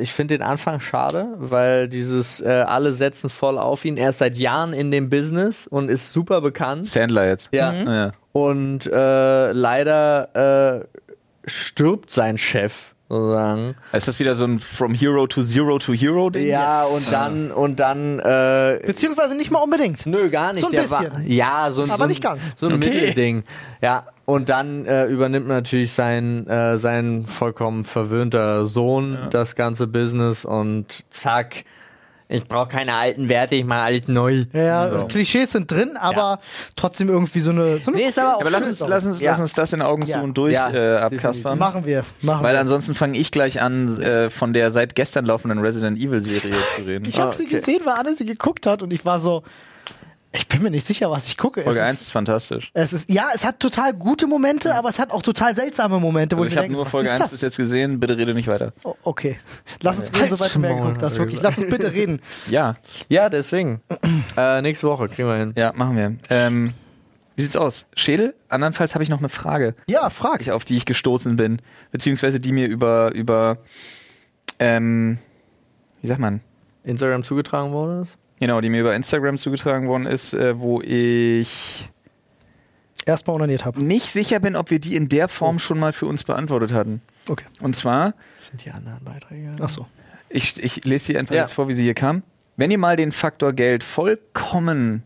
ich finde den Anfang schade, weil dieses äh, alle setzen voll auf ihn. Er ist seit Jahren in dem Business und ist super bekannt. Sandler jetzt. Ja. Ja. Und äh, leider äh, stirbt sein Chef sozusagen. Ist das wieder so ein From Hero to Zero to Hero Ding? Ja, und dann und dann äh, Beziehungsweise nicht mal unbedingt. Nö, gar nicht. So ein der bisschen. War, ja, so ein, Aber so ein, nicht ganz. So ein Okay. Mittelding. Ja, und dann äh, übernimmt natürlich sein, äh, sein vollkommen verwöhnter Sohn das ganze Business und zack, ich brauche keine alten Werte, ich mache alles neu. Ja, So. Klischees sind drin, aber trotzdem irgendwie so eine. So eine Nee, ist aber auch Aber lass uns, lass uns, Ja. lass uns das in Augen Ja. zu und durch Ja, äh, abkaspern. machen wir. Machen Weil wir. ansonsten fange ich gleich an, äh, von der seit gestern laufenden Resident Evil Serie zu reden. Ich habe sie okay. gesehen, weil Anne sie geguckt hat und ich war so. Ich bin mir nicht sicher, was ich gucke. Folge es 1 ist fantastisch. Ist, es ist, ja, es hat total gute Momente, aber es hat auch total seltsame Momente, wo Also ich ich mir habe denke, nur Folge ist 1 das? bis jetzt gesehen, bitte rede nicht weiter. Oh, okay. Lass uns reden, soweit du mehr geguckt hast, wirklich. Lass uns bitte reden. Ja, Ja, deswegen. äh, nächste Woche kriegen wir hin. ja, machen wir. Ähm, wie sieht's aus? Schädel? Andernfalls habe ich noch eine Frage, Ja, frag. ich- auf die ich gestoßen bin, beziehungsweise die mir über, über, ähm, wie sagt man, Instagram zugetragen worden ist. Genau, die mir über Instagram zugetragen worden ist, äh, wo ich Erstmal unaniert habe. nicht sicher bin, ob wir die in der Form schon mal für uns beantwortet hatten. Okay. Und zwar, Das sind die anderen Beiträge. Ach so. ich, ich lese sie einfach Ja. jetzt vor, wie sie hier kam. Wenn ihr mal den Faktor Geld vollkommen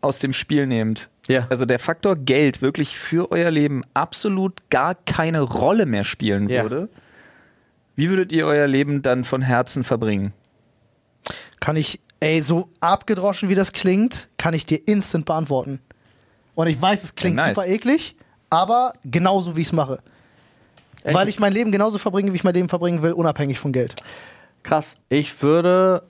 aus dem Spiel nehmt, Ja. also der Faktor Geld wirklich für euer Leben absolut gar keine Rolle mehr spielen Ja. würde, wie würdet ihr euer Leben dann von Herzen verbringen? Kann ich, ey, so abgedroschen wie das klingt, kann ich dir instant beantworten. Und ich weiß, es klingt Ja, nice. super eklig, aber genauso wie ich es mache. Weil ich mein Leben genauso verbringe, wie ich mein Leben verbringen will, unabhängig von Geld. Krass. Ich würde,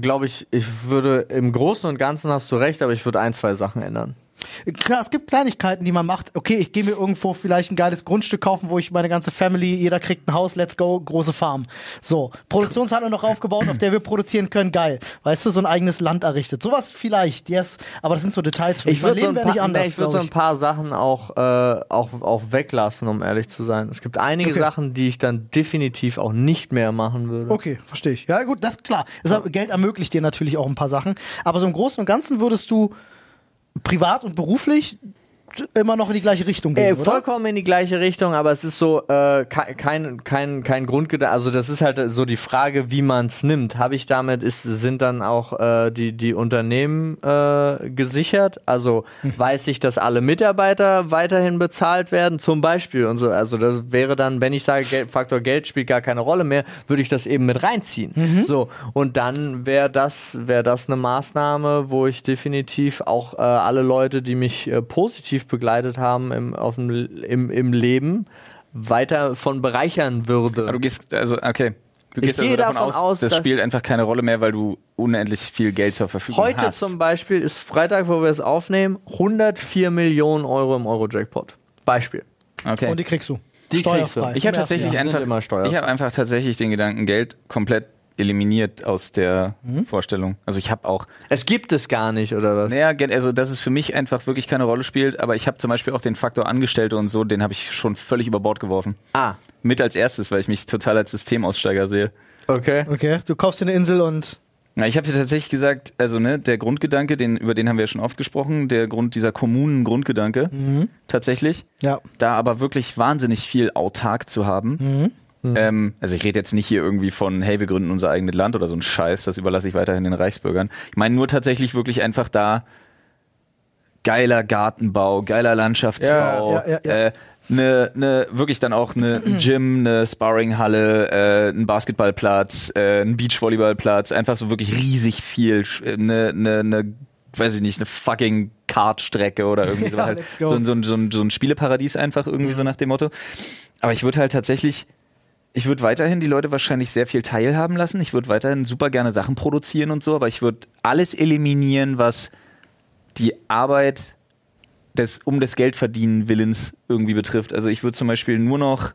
glaube ich, ich würde im Großen und Ganzen hast du recht, aber ich würde ein, zwei Sachen ändern. Klar, es gibt Kleinigkeiten, die man macht. Okay, ich gehe mir irgendwo vielleicht ein geiles Grundstück kaufen, wo ich meine ganze Family, jeder kriegt ein Haus, let's go, große Farm. So, Produktionshalle noch aufgebaut, auf der wir produzieren können, geil. Weißt du, so ein eigenes Land errichtet. Sowas vielleicht, yes, aber das sind so Details für mich. Ich würde so, ein paar- nicht anders, nee, ich würd so ein paar Sachen auch, äh, auch, auch weglassen, um ehrlich zu sein. Es gibt einige Okay. Sachen, die ich dann definitiv auch nicht mehr machen würde. Okay, verstehe ich. Ja, gut, das ist klar. Es, Geld ermöglicht dir natürlich auch ein paar Sachen. Aber so im Großen und Ganzen würdest du privat und beruflich immer noch in die gleiche Richtung Äh, gehen, oder? vollkommen in die gleiche Richtung, aber es ist so äh, ke- kein kein kein Grundgedanke. Also das ist halt so die Frage, wie man es nimmt. Habe ich damit ist sind dann auch äh, die die Unternehmen äh, gesichert? Also weiß ich, dass alle Mitarbeiter weiterhin bezahlt werden, zum Beispiel und so. Also das wäre dann, wenn ich sage, Gel Faktor Geld spielt gar keine Rolle mehr, würde ich das eben mit reinziehen. So und dann wäre das wäre das eine Maßnahme, wo ich definitiv auch äh, alle Leute, die mich äh, positiv begleitet haben im, auf dem, im, im Leben, weiter von bereichern würde. Aber du gehst, also, okay. Du Ich gehst also gehe davon, davon aus, aus, das dass- spielt einfach keine Rolle mehr, weil du unendlich viel Geld zur Verfügung Heute hast. zum Beispiel ist Freitag, wo wir es aufnehmen, 104 Millionen Euro im Euro-Jackpot. Beispiel. okay. Und die kriegst du. Die Steuerfrei. kriegst du. Ich habe tatsächlich einfach, immer steuerfrei. ich habe einfach tatsächlich den Gedanken Geld komplett eliminiert aus der Mhm. Vorstellung. Also ich habe auch, Es gibt es gar nicht, oder was? naja, also dass es für mich einfach wirklich keine Rolle spielt, aber ich habe zum Beispiel auch den Faktor Angestellte und so, den habe ich schon völlig über Bord geworfen. Ah, Mit als erstes, weil ich mich total als Systemaussteiger sehe. okay. Okay, du kaufst dir eine Insel und Na, ich habe ja tatsächlich gesagt, also ne, der Grundgedanke, den, über den haben wir ja schon oft gesprochen, der Grund dieser kommunen Grundgedanke, tatsächlich, ja. da aber wirklich wahnsinnig viel autark zu haben. Ähm, also ich rede jetzt nicht hier irgendwie von, hey, wir gründen unser eigenes Land oder so ein Scheiß, das überlasse ich weiterhin den Reichsbürgern. Ich meine nur tatsächlich wirklich einfach da geiler Gartenbau, geiler Landschaftsbau, Ja, ja, ja. Äh, ne, ne, wirklich dann auch eine ein Gym, eine Sparringhalle, äh, ein Basketballplatz, äh, ein Beachvolleyballplatz, einfach so wirklich riesig viel, sch- äh, ne, ne, ne, weiß ich nicht, eine fucking Kartstrecke oder irgendwie so, Ja, halt, so, so, so, so ein Spieleparadies einfach irgendwie so nach dem Motto. Aber ich würde halt tatsächlich, ich würde weiterhin die Leute wahrscheinlich sehr viel teilhaben lassen. Ich würde weiterhin super gerne Sachen produzieren und so, aber ich würde alles eliminieren, was die Arbeit des, um des Geldverdienen Willens irgendwie betrifft. Also ich würde zum Beispiel nur noch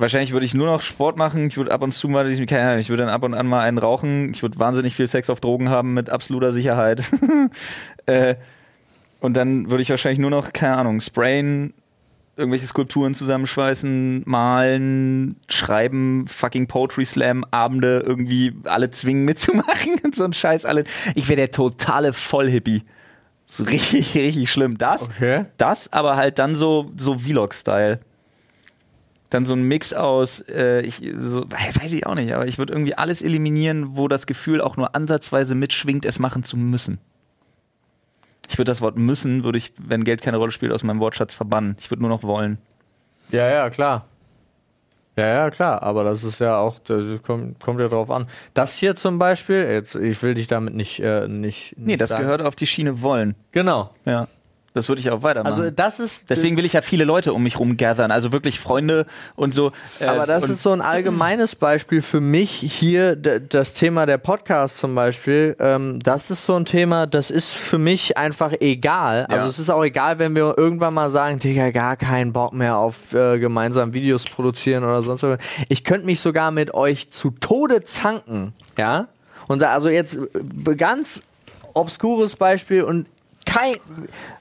Wahrscheinlich würde ich nur noch Sport machen. Ich würde ab und zu mal, keine Ahnung, ich würde dann ab und an mal einen rauchen. Ich würde wahnsinnig viel Sex auf Drogen haben mit absoluter Sicherheit. äh, und dann würde ich wahrscheinlich nur noch, keine Ahnung, sprayen, irgendwelche Skulpturen zusammenschweißen, malen, schreiben, fucking Poetry Slam, Abende irgendwie alle zwingen mitzumachen und so ein Scheiß. Alle. Ich wäre der totale Vollhippie. So richtig, richtig schlimm. Das, Okay. das, aber halt dann so, so Vlog-Style. Dann so ein Mix aus, äh, ich, so, weiß ich auch nicht, aber ich würde irgendwie alles eliminieren, wo das Gefühl auch nur ansatzweise mitschwingt, es machen zu müssen. Ich würde das Wort müssen, würde ich, wenn Geld keine Rolle spielt, aus meinem Wortschatz verbannen. Ich würde nur noch wollen. Ja, ja, klar. Ja, ja, klar, aber das ist ja auch, das kommt, kommt ja drauf an. Das hier zum Beispiel, jetzt, ich will dich damit nicht, äh, nicht, Nee, nicht das sagen. gehört auf die Schiene wollen. Genau. Ja. Das würde ich auch weitermachen. Also das ist Deswegen will ich ja viele Leute um mich rum gathern, also wirklich Freunde und so. Äh, Aber das ist so ein allgemeines Beispiel für mich hier, das Thema der Podcast zum Beispiel. Ähm, das ist so ein Thema, das ist für mich einfach egal. Also Ja. es ist auch egal, wenn wir irgendwann mal sagen, Digga, gar keinen Bock mehr auf äh, gemeinsam Videos produzieren oder sonst was. Ich könnte mich sogar mit euch zu Tode zanken, ja? Und da, also jetzt äh, ganz obskures Beispiel und kein,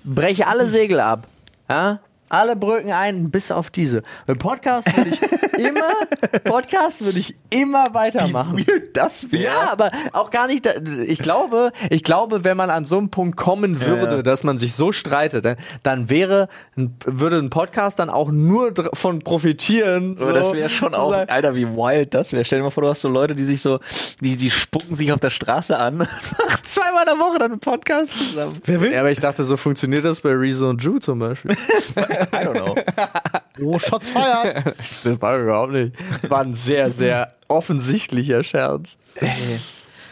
breche alle Segel ab, ja? Alle Brücken ein, bis auf diese. Beim Podcast würde ich immer, Podcast würde ich immer weitermachen. das wäre. Ja, aber auch gar nicht. Ich glaube, ich glaube, wenn man an so einen Punkt kommen würde, ja. dass man sich so streitet, dann, wäre, würde ein Podcast dann auch nur dr- von profitieren. Aber so. das wäre schon auch, Alter, wie wild das wäre. Stell dir mal vor, du hast so Leute, die sich so, die, die spucken sich auf der Straße an. Zweimal in der Woche dann einen Podcast zusammen. Wer will? Ja, aber ich dachte, so funktioniert das bei Rezo und Ju zum Beispiel. I don't know. Oh, Shots feiert. Das war überhaupt nicht. Das war ein sehr, sehr offensichtlicher Scherz.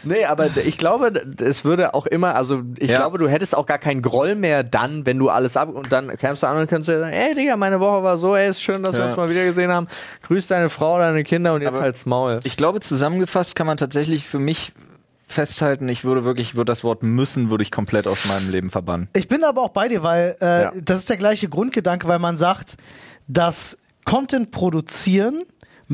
Nee, aber ich glaube, es würde auch immer, also ich Ja. glaube, du hättest auch gar keinen Groll mehr dann, wenn du alles ab und dann kämst du an und könntest dir sagen, ey Digga, meine Woche war so, ey, ist schön, dass wir Ja. uns mal wieder gesehen haben. Grüß deine Frau, deine Kinder und jetzt Aber- halt's Maul. Ich glaube, zusammengefasst kann man tatsächlich für mich festhalten, ich würde wirklich, würde das Wort müssen, würde ich komplett aus meinem Leben verbannen. Ich bin aber auch bei dir, weil äh, Ja. das ist der gleiche Grundgedanke, weil man sagt, dass Content produzieren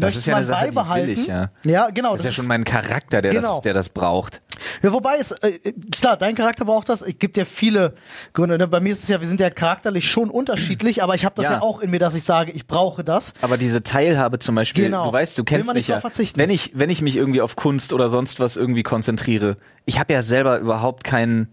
möchte ist ja man eine Sache, will beibehalten. ich, ja. ja, genau. Das ist ja schon mein Charakter, der, Genau. das, der das braucht. Ja, wobei es, äh, klar, dein Charakter braucht das. Es gibt ja viele Gründe. Ne? Bei mir ist es ja, wir sind ja charakterlich schon unterschiedlich, aber ich habe das ja. Ja. auch in mir, dass ich sage, ich brauche das. Aber diese Teilhabe zum Beispiel, Genau. du weißt, du Will kennst man mich nicht ja. Wenn ich, wenn ich mich irgendwie auf Kunst oder sonst was irgendwie konzentriere, ich habe ja selber überhaupt keinen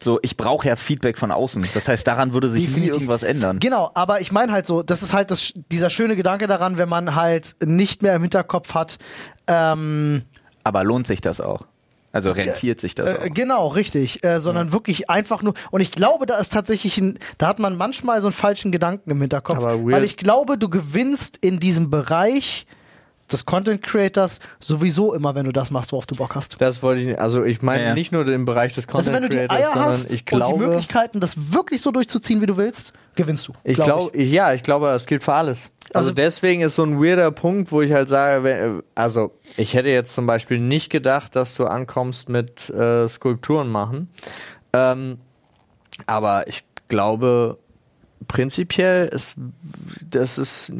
So, ich brauche ja Feedback von außen. Das heißt, daran würde sich nie Definitiv. irgendwas ändern. Genau, aber ich meine halt so, das ist halt das, dieser schöne Gedanke daran, wenn man halt nicht mehr im Hinterkopf hat, ähm, Aber lohnt sich das auch? Also rentiert sich das Äh, auch? genau, richtig. Äh, sondern wirklich einfach nur. Und ich glaube, da ist tatsächlich ein, da hat man manchmal so einen falschen Gedanken im Hinterkopf. Aber weird. Weil ich glaube, du gewinnst in diesem Bereich des Content Creators sowieso immer, wenn du das machst, worauf du Bock hast. Das wollte ich nicht. Also ich meine Ja, ja. nicht nur den Bereich des Also Content wenn du die Creators, Eier sondern hast ich und die glaube, Möglichkeiten, das wirklich so durchzuziehen, wie du willst, gewinnst du. ich glaub glaube, ja, ich glaube, das gilt für alles. Also, Also- deswegen ist so ein weirder Punkt, wo ich halt sage, wenn, also ich hätte jetzt zum Beispiel nicht gedacht, dass du ankommst mit äh, Skulpturen machen. Ähm, aber ich glaube, prinzipiell ist, das ist,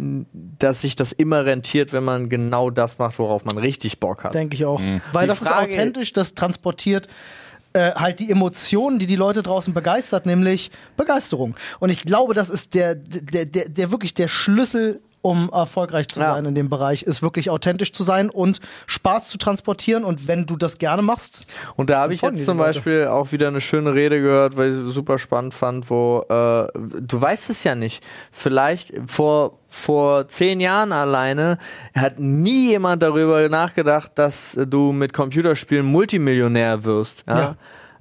dass sich das immer rentiert, wenn man genau das macht, worauf man richtig Bock hat. Denke ich auch. Weil Mhm. Die das Frage- ist authentisch, das transportiert äh, halt die Emotionen, die die Leute draußen begeistert, nämlich Begeisterung. Und ich glaube, das ist der, der, der, der wirklich der Schlüssel, um erfolgreich zu Ja. sein in dem Bereich, ist wirklich authentisch zu sein und Spaß zu transportieren. Und wenn du das gerne machst, Und da habe ich jetzt zum die Leute. Beispiel auch wieder eine schöne Rede gehört, weil ich es super spannend fand, wo äh, du weißt es ja nicht. Vielleicht vor vor zehn Jahren alleine hat nie jemand darüber nachgedacht, dass du mit Computerspielen Multimillionär wirst. Ja.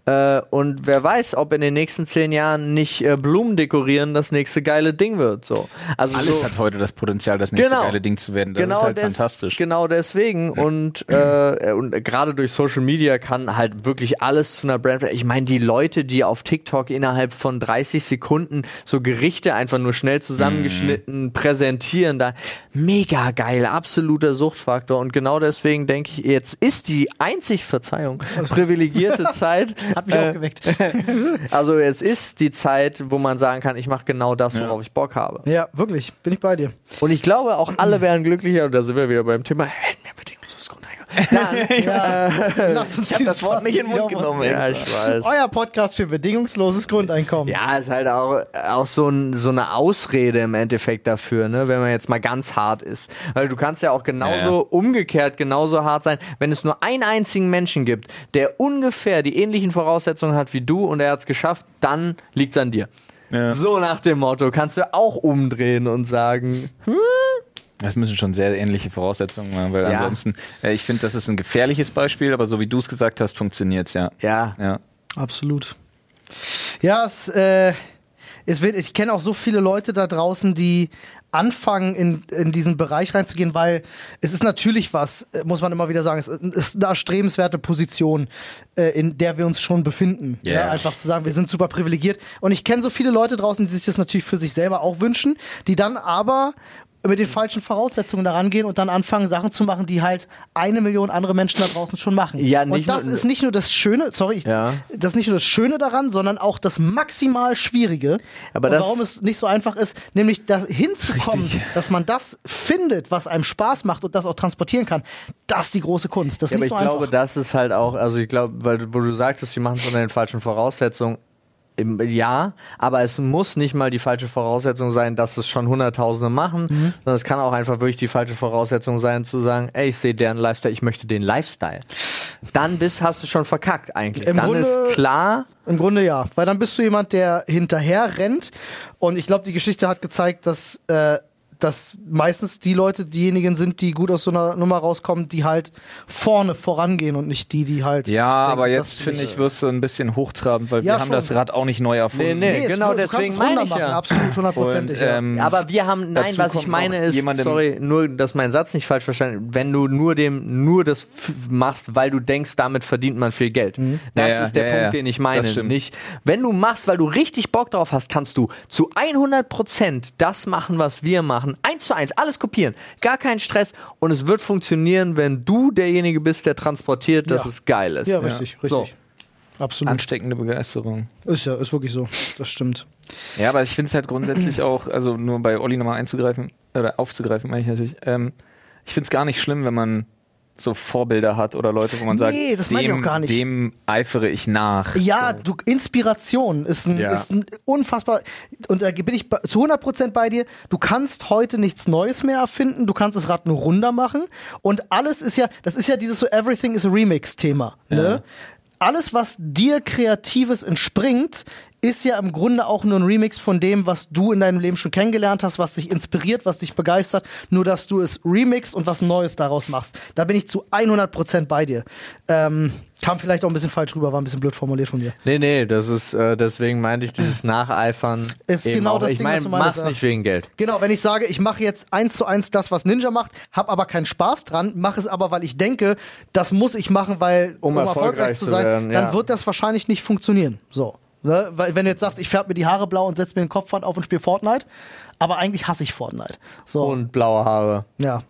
Äh, und wer weiß, ob in den nächsten zehn Jahren nicht äh, Blumen dekorieren das nächste geile Ding wird. So. Also Alles so, hat heute das Potenzial, das nächste Genau. geile Ding zu werden. Das ist halt des- fantastisch. Genau deswegen. Und, äh, und gerade durch Social Media kann halt wirklich alles zu einer Brand. Ich meine, die Leute, die auf TikTok innerhalb von 30 Sekunden so Gerichte einfach nur schnell zusammengeschnitten präsentieren, da mega geil, absoluter Suchtfaktor. Und genau deswegen denke ich, jetzt ist die einzig, Verzeihung, privilegierte Zeit. hat mich äh, aufgeweckt. Also jetzt ist die Zeit, wo man sagen kann, ich mache genau das, worauf ich Bock habe. ja, wirklich, bin ich bei dir. Und ich glaube, auch alle wären glücklicher, und da sind wir wieder beim Thema, hätten wir Grundeinkommen. Dann, Ja, Lass uns Ich dieses das Wort nicht in den Mund genommen, ja, ich weiß. Euer Podcast für bedingungsloses Grundeinkommen. Ja, ist halt auch, auch so, ein, so eine Ausrede im Endeffekt dafür, ne, wenn man jetzt mal ganz hart ist. Weil du kannst ja auch genauso Ja, ja. umgekehrt genauso hart sein, wenn es nur einen einzigen Menschen gibt, der ungefähr die ähnlichen Voraussetzungen hat wie du und er hat es geschafft, dann liegt's an dir. Ja. So nach dem Motto kannst du auch umdrehen und sagen, Das müssen schon sehr ähnliche Voraussetzungen sein, weil Ja. ansonsten, äh, ich finde, das ist ein gefährliches Beispiel, aber so wie du es gesagt hast, funktioniert's ja. ja, Ja. Absolut. Ja, es, äh, es wird, ich kenne auch so viele Leute da draußen, die anfangen, in, in diesen Bereich reinzugehen, weil es ist natürlich was, äh, muss man immer wieder sagen, es ist eine erstrebenswerte Position, äh, in der wir uns schon befinden. Ja. Ja, einfach zu sagen, wir sind super privilegiert. Und ich kenne so viele Leute draußen, die sich das natürlich für sich selber auch wünschen, die dann aber mit den falschen Voraussetzungen daran gehen und dann anfangen, Sachen zu machen, die halt eine Million andere Menschen da draußen schon machen. Ja, nicht und das ist nicht nur das Schöne, sorry, ich, Ja. das ist nicht nur das Schöne daran, sondern auch das maximal Schwierige. Aber das- warum es nicht so einfach ist, nämlich da hinzukommen, Richtig. dass man das findet, was einem Spaß macht und das auch transportieren kann. Das ist die große Kunst. Das ist Ja, aber nicht ich so glaube, einfach. das ist halt auch, also ich glaube, weil du- wo du sagtest, die machen es unter den falschen Voraussetzungen. Im, ja, aber es muss nicht mal die falsche Voraussetzung sein, dass es schon Hunderttausende machen, Mhm. sondern es kann auch einfach wirklich die falsche Voraussetzung sein, zu sagen, ey, ich sehe deren Lifestyle, ich möchte den Lifestyle. Dann bist, hast du schon verkackt eigentlich. Im Dann Grunde- ist klar, Im Grunde ja, weil dann bist du jemand, der hinterher rennt und ich glaube, die Geschichte hat gezeigt, dass äh, dass meistens die Leute diejenigen sind, die gut aus so einer Nummer rauskommen, die halt vorne vorangehen und nicht die, die halt. Ja, denken, aber jetzt finde ich, wirst du ein bisschen hochtrabend, weil Ja, wir haben schon. das Rad auch nicht neu erfunden. Nee, nee. es genau deswegen es meine ich machen, ja. Absolut, hundertprozentig. Und, ja. ähm, Aber wir haben, nein, was ich meine ist, sorry, nur, dass mein Satz nicht falsch verstanden, wenn du nur dem, nur das machst, weil du denkst, damit verdient man viel Geld. Das Ja, ja, ist der ja, Punkt, ja. den ich meine. Das stimmt. Nicht, wenn du machst, weil du richtig Bock drauf hast, kannst du zu 100 Prozent das machen, was wir machen. Eins zu eins, alles kopieren. Gar kein Stress. Und es wird funktionieren, wenn du derjenige bist, der transportiert, dass Ja. es geil ist. Ja, richtig, richtig. So. Absolut. Ansteckende Begeisterung. Ist ja, ist wirklich so. Das stimmt. Ja, aber ich finde es halt grundsätzlich auch, also nur bei Olli nochmal einzugreifen, oder aufzugreifen, meine ich natürlich. Ähm, ich finde es gar nicht schlimm, wenn man so Vorbilder hat oder Leute, wo man sagt, Nee, ich dem, auch gar nicht. dem eifere ich nach. Ja, du, Inspiration ist ein, Ja. ist ein unfassbar, und da bin ich zu 100% bei dir, du kannst heute nichts Neues mehr erfinden, du kannst das Rad nur runder machen und alles ist ja, das ist ja dieses so Everything is a Remix Thema, ne? alles, was dir Kreatives entspringt, ist ja im Grunde auch nur ein Remix von dem, was du in deinem Leben schon kennengelernt hast, was dich inspiriert, was dich begeistert, nur dass du es remixst und was Neues daraus machst. Da bin ich zu 100% bei dir. Ähm, kam vielleicht auch ein bisschen falsch rüber, war ein bisschen blöd formuliert von dir. Nee, nee, das ist, äh, deswegen meinte ich dieses Nacheifern. Ist genau auch. das ich Ding, was meine, du meinst, mach's ja. nicht wegen Geld. Genau, wenn ich sage, ich mache jetzt eins zu eins das, was Ninja macht, habe aber keinen Spaß dran, mache es aber, weil ich denke, das muss ich machen, weil Um erfolgreich zu werden, dann ja. wird das wahrscheinlich nicht funktionieren. So. Ne? Weil wenn du jetzt sagst, ich färbe mir die Haare blau und setze mir den Kopfband auf und spiele Fortnite, aber eigentlich hasse ich Fortnite. So. Und blaue Haare. ja.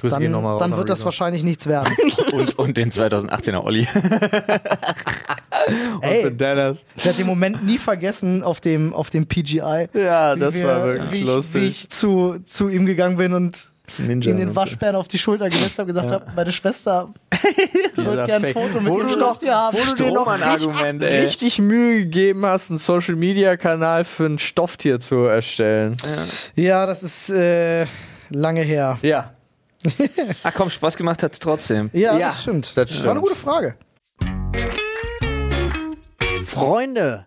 Grüße Dann, nochmal raus dann an wird das Rezo. wahrscheinlich nichts werden. Und, und den 2018er Olli. Ey, Für Dennis. ich werde den Moment nie vergessen auf dem, auf dem PGI. Ja, das wir- war wirklich wie ich, lustig. Wie ich zu, zu ihm gegangen bin und ihm den? Waschbären auf die Schulter gesetzt habe, gesagt habe, meine Schwester Dieser wird gerne ein. Foto mit Wo du noch- Stofftier haben. Wo du dir noch Strohmann-Argument, richtig, ey. richtig Mühe gegeben hast, einen Social Media Kanal für ein Stofftier zu erstellen. Ja, das ist äh, lange her. Ja. Ach komm, Spaß gemacht hat's trotzdem. Ja, Ja, das stimmt. das War eine stimmt. gute Frage. Freunde,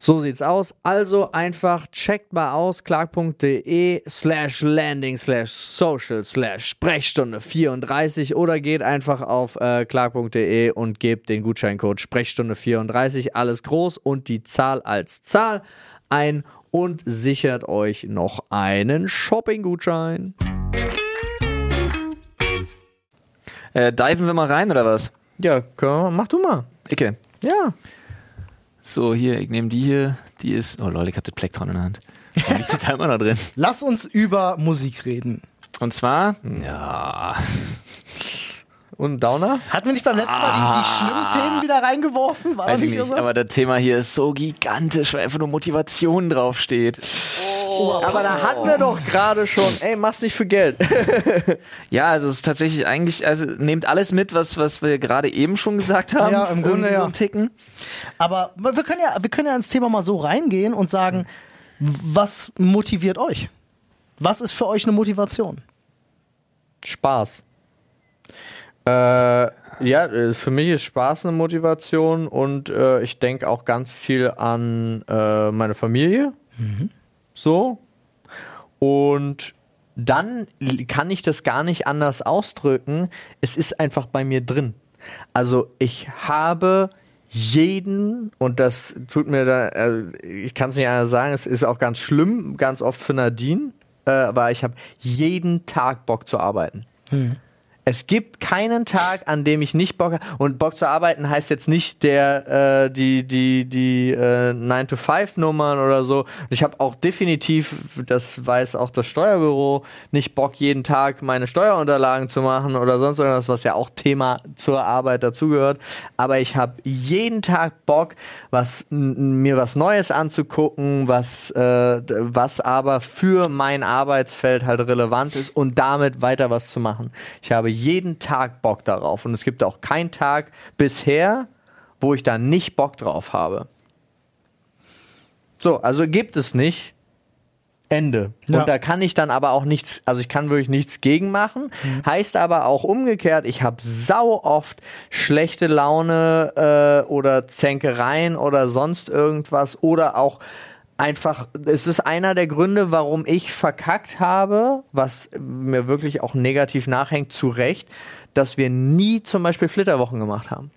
So sieht's aus. Also einfach checkt mal aus clark.de slash landing slash social slash Sprechstunde 34 oder geht einfach auf äh, clark.de und gebt den Gutscheincode Sprechstunde 34 alles groß und die Zahl als Zahl ein und sichert euch noch einen Shopping-Gutschein. Äh, diven wir mal rein oder was? Ja, wir- mach du mal. Icke. Ja. So, hier, ich nehme die hier. Die ist. Oh lol, ich hab das Plektron in der Hand. Warum liegt das da immer noch drin? Lass uns über Musik reden. Und zwar, ja, Und Downer? Hatten wir nicht beim letzten Mal die, die schlimmen Themen wieder reingeworfen? War das weiß ich nicht nicht, irgendwas? aber das Thema hier ist so gigantisch, weil einfach nur Motivation draufsteht. Aber da hatten wir doch gerade schon, ey, mach's nicht für Geld. Ja, also es ist tatsächlich eigentlich, also nehmt alles mit, was, was wir gerade eben schon gesagt haben. Ja, im Grunde ja. So Ticken. Aber wir können, ja, wir können ja ins Thema mal so reingehen und sagen, was motiviert euch? Was ist für euch eine Motivation? Spaß. Äh, ja, äh, für mich ist Spaß eine Motivation und äh, ich denke auch ganz viel an äh, meine Familie. So. Und dann kann ich das gar nicht anders ausdrücken. Es ist einfach bei mir drin. Also ich habe jeden, und das tut mir da, äh, ich kann es nicht anders sagen, es ist auch ganz schlimm, ganz oft für Nadine, äh, aber ich habe jeden Tag Bock zu arbeiten. Es gibt keinen Tag, an dem ich nicht Bock habe. Und Bock zu arbeiten heißt jetzt nicht der, äh, die, die, die äh, 9-to-5-Nummern oder so. Ich habe auch definitiv, das weiß auch das Steuerbüro, nicht Bock, jeden Tag meine Steuerunterlagen zu machen oder sonst irgendwas, was ja auch Thema zur Arbeit dazugehört. Aber ich habe jeden Tag Bock, was, mir was Neues anzugucken, was, äh, was aber für mein Arbeitsfeld halt relevant ist und damit weiter was zu machen. Ich habe jeden Tag Bock darauf und es gibt auch keinen Tag bisher, wo ich da nicht Bock drauf habe. So, also gibt es nicht. Ende. Ja. Und da kann ich dann aber auch nichts, also ich kann wirklich nichts gegen machen. Heißt aber auch umgekehrt, ich habe sau oft schlechte Laune äh, oder Zänkereien oder sonst irgendwas oder auch einfach, es ist einer der Gründe, warum ich verkackt habe, was mir wirklich auch negativ nachhängt, zu Recht, dass wir nie zum Beispiel Flitterwochen gemacht haben.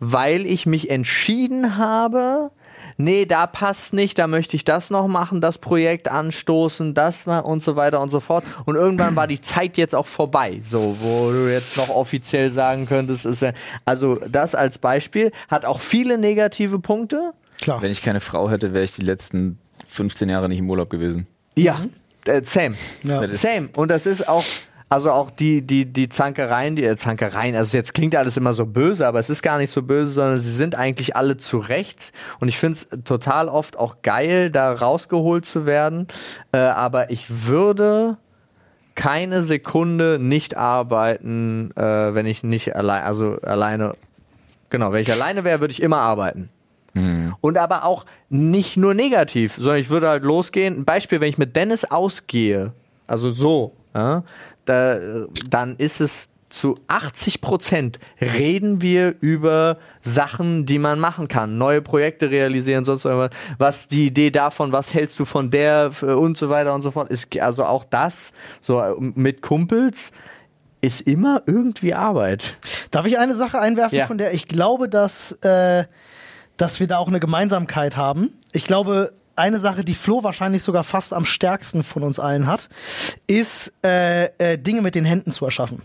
Weil ich mich entschieden habe, nee, da passt nicht, da möchte ich das noch machen, das Projekt anstoßen, das und so weiter und so fort. Und irgendwann war die Zeit jetzt auch vorbei, so, wo du jetzt noch offiziell sagen könntest, es wäre, also das als Beispiel hat auch viele negative Punkte. Klar. Wenn ich keine Frau hätte, wäre ich die letzten 15 Jahre nicht im Urlaub gewesen. Ja, äh, same. Ja. Same. Und das ist auch, also auch die, die, die Zankereien, die äh, Zankereien, also jetzt klingt alles immer so böse, aber es ist gar nicht so böse, sondern sie sind eigentlich alle zurecht. Und ich finde es total oft auch geil, da rausgeholt zu werden. Äh, aber ich würde keine Sekunde nicht arbeiten, äh, wenn ich nicht allein, also alleine, genau, wenn ich alleine wäre, würde ich immer arbeiten. Und aber auch nicht nur negativ, sondern ich würde halt losgehen. Ein Beispiel, wenn ich mit Dennis ausgehe, also so, ja, da, dann ist es zu 80 Prozent reden wir über Sachen, die man machen kann, neue Projekte realisieren, sonst irgendwas. Was die Idee davon, was hältst du von der und so weiter und so fort. Ist also auch das so mit Kumpels ist immer irgendwie Arbeit. Darf ich eine Sache einwerfen, Ja. von der ich glaube, dass, äh, dass wir da auch eine Gemeinsamkeit haben? Ich glaube, eine Sache, die Flo wahrscheinlich sogar fast am stärksten von uns allen hat, ist äh, äh, Dinge mit den Händen zu erschaffen.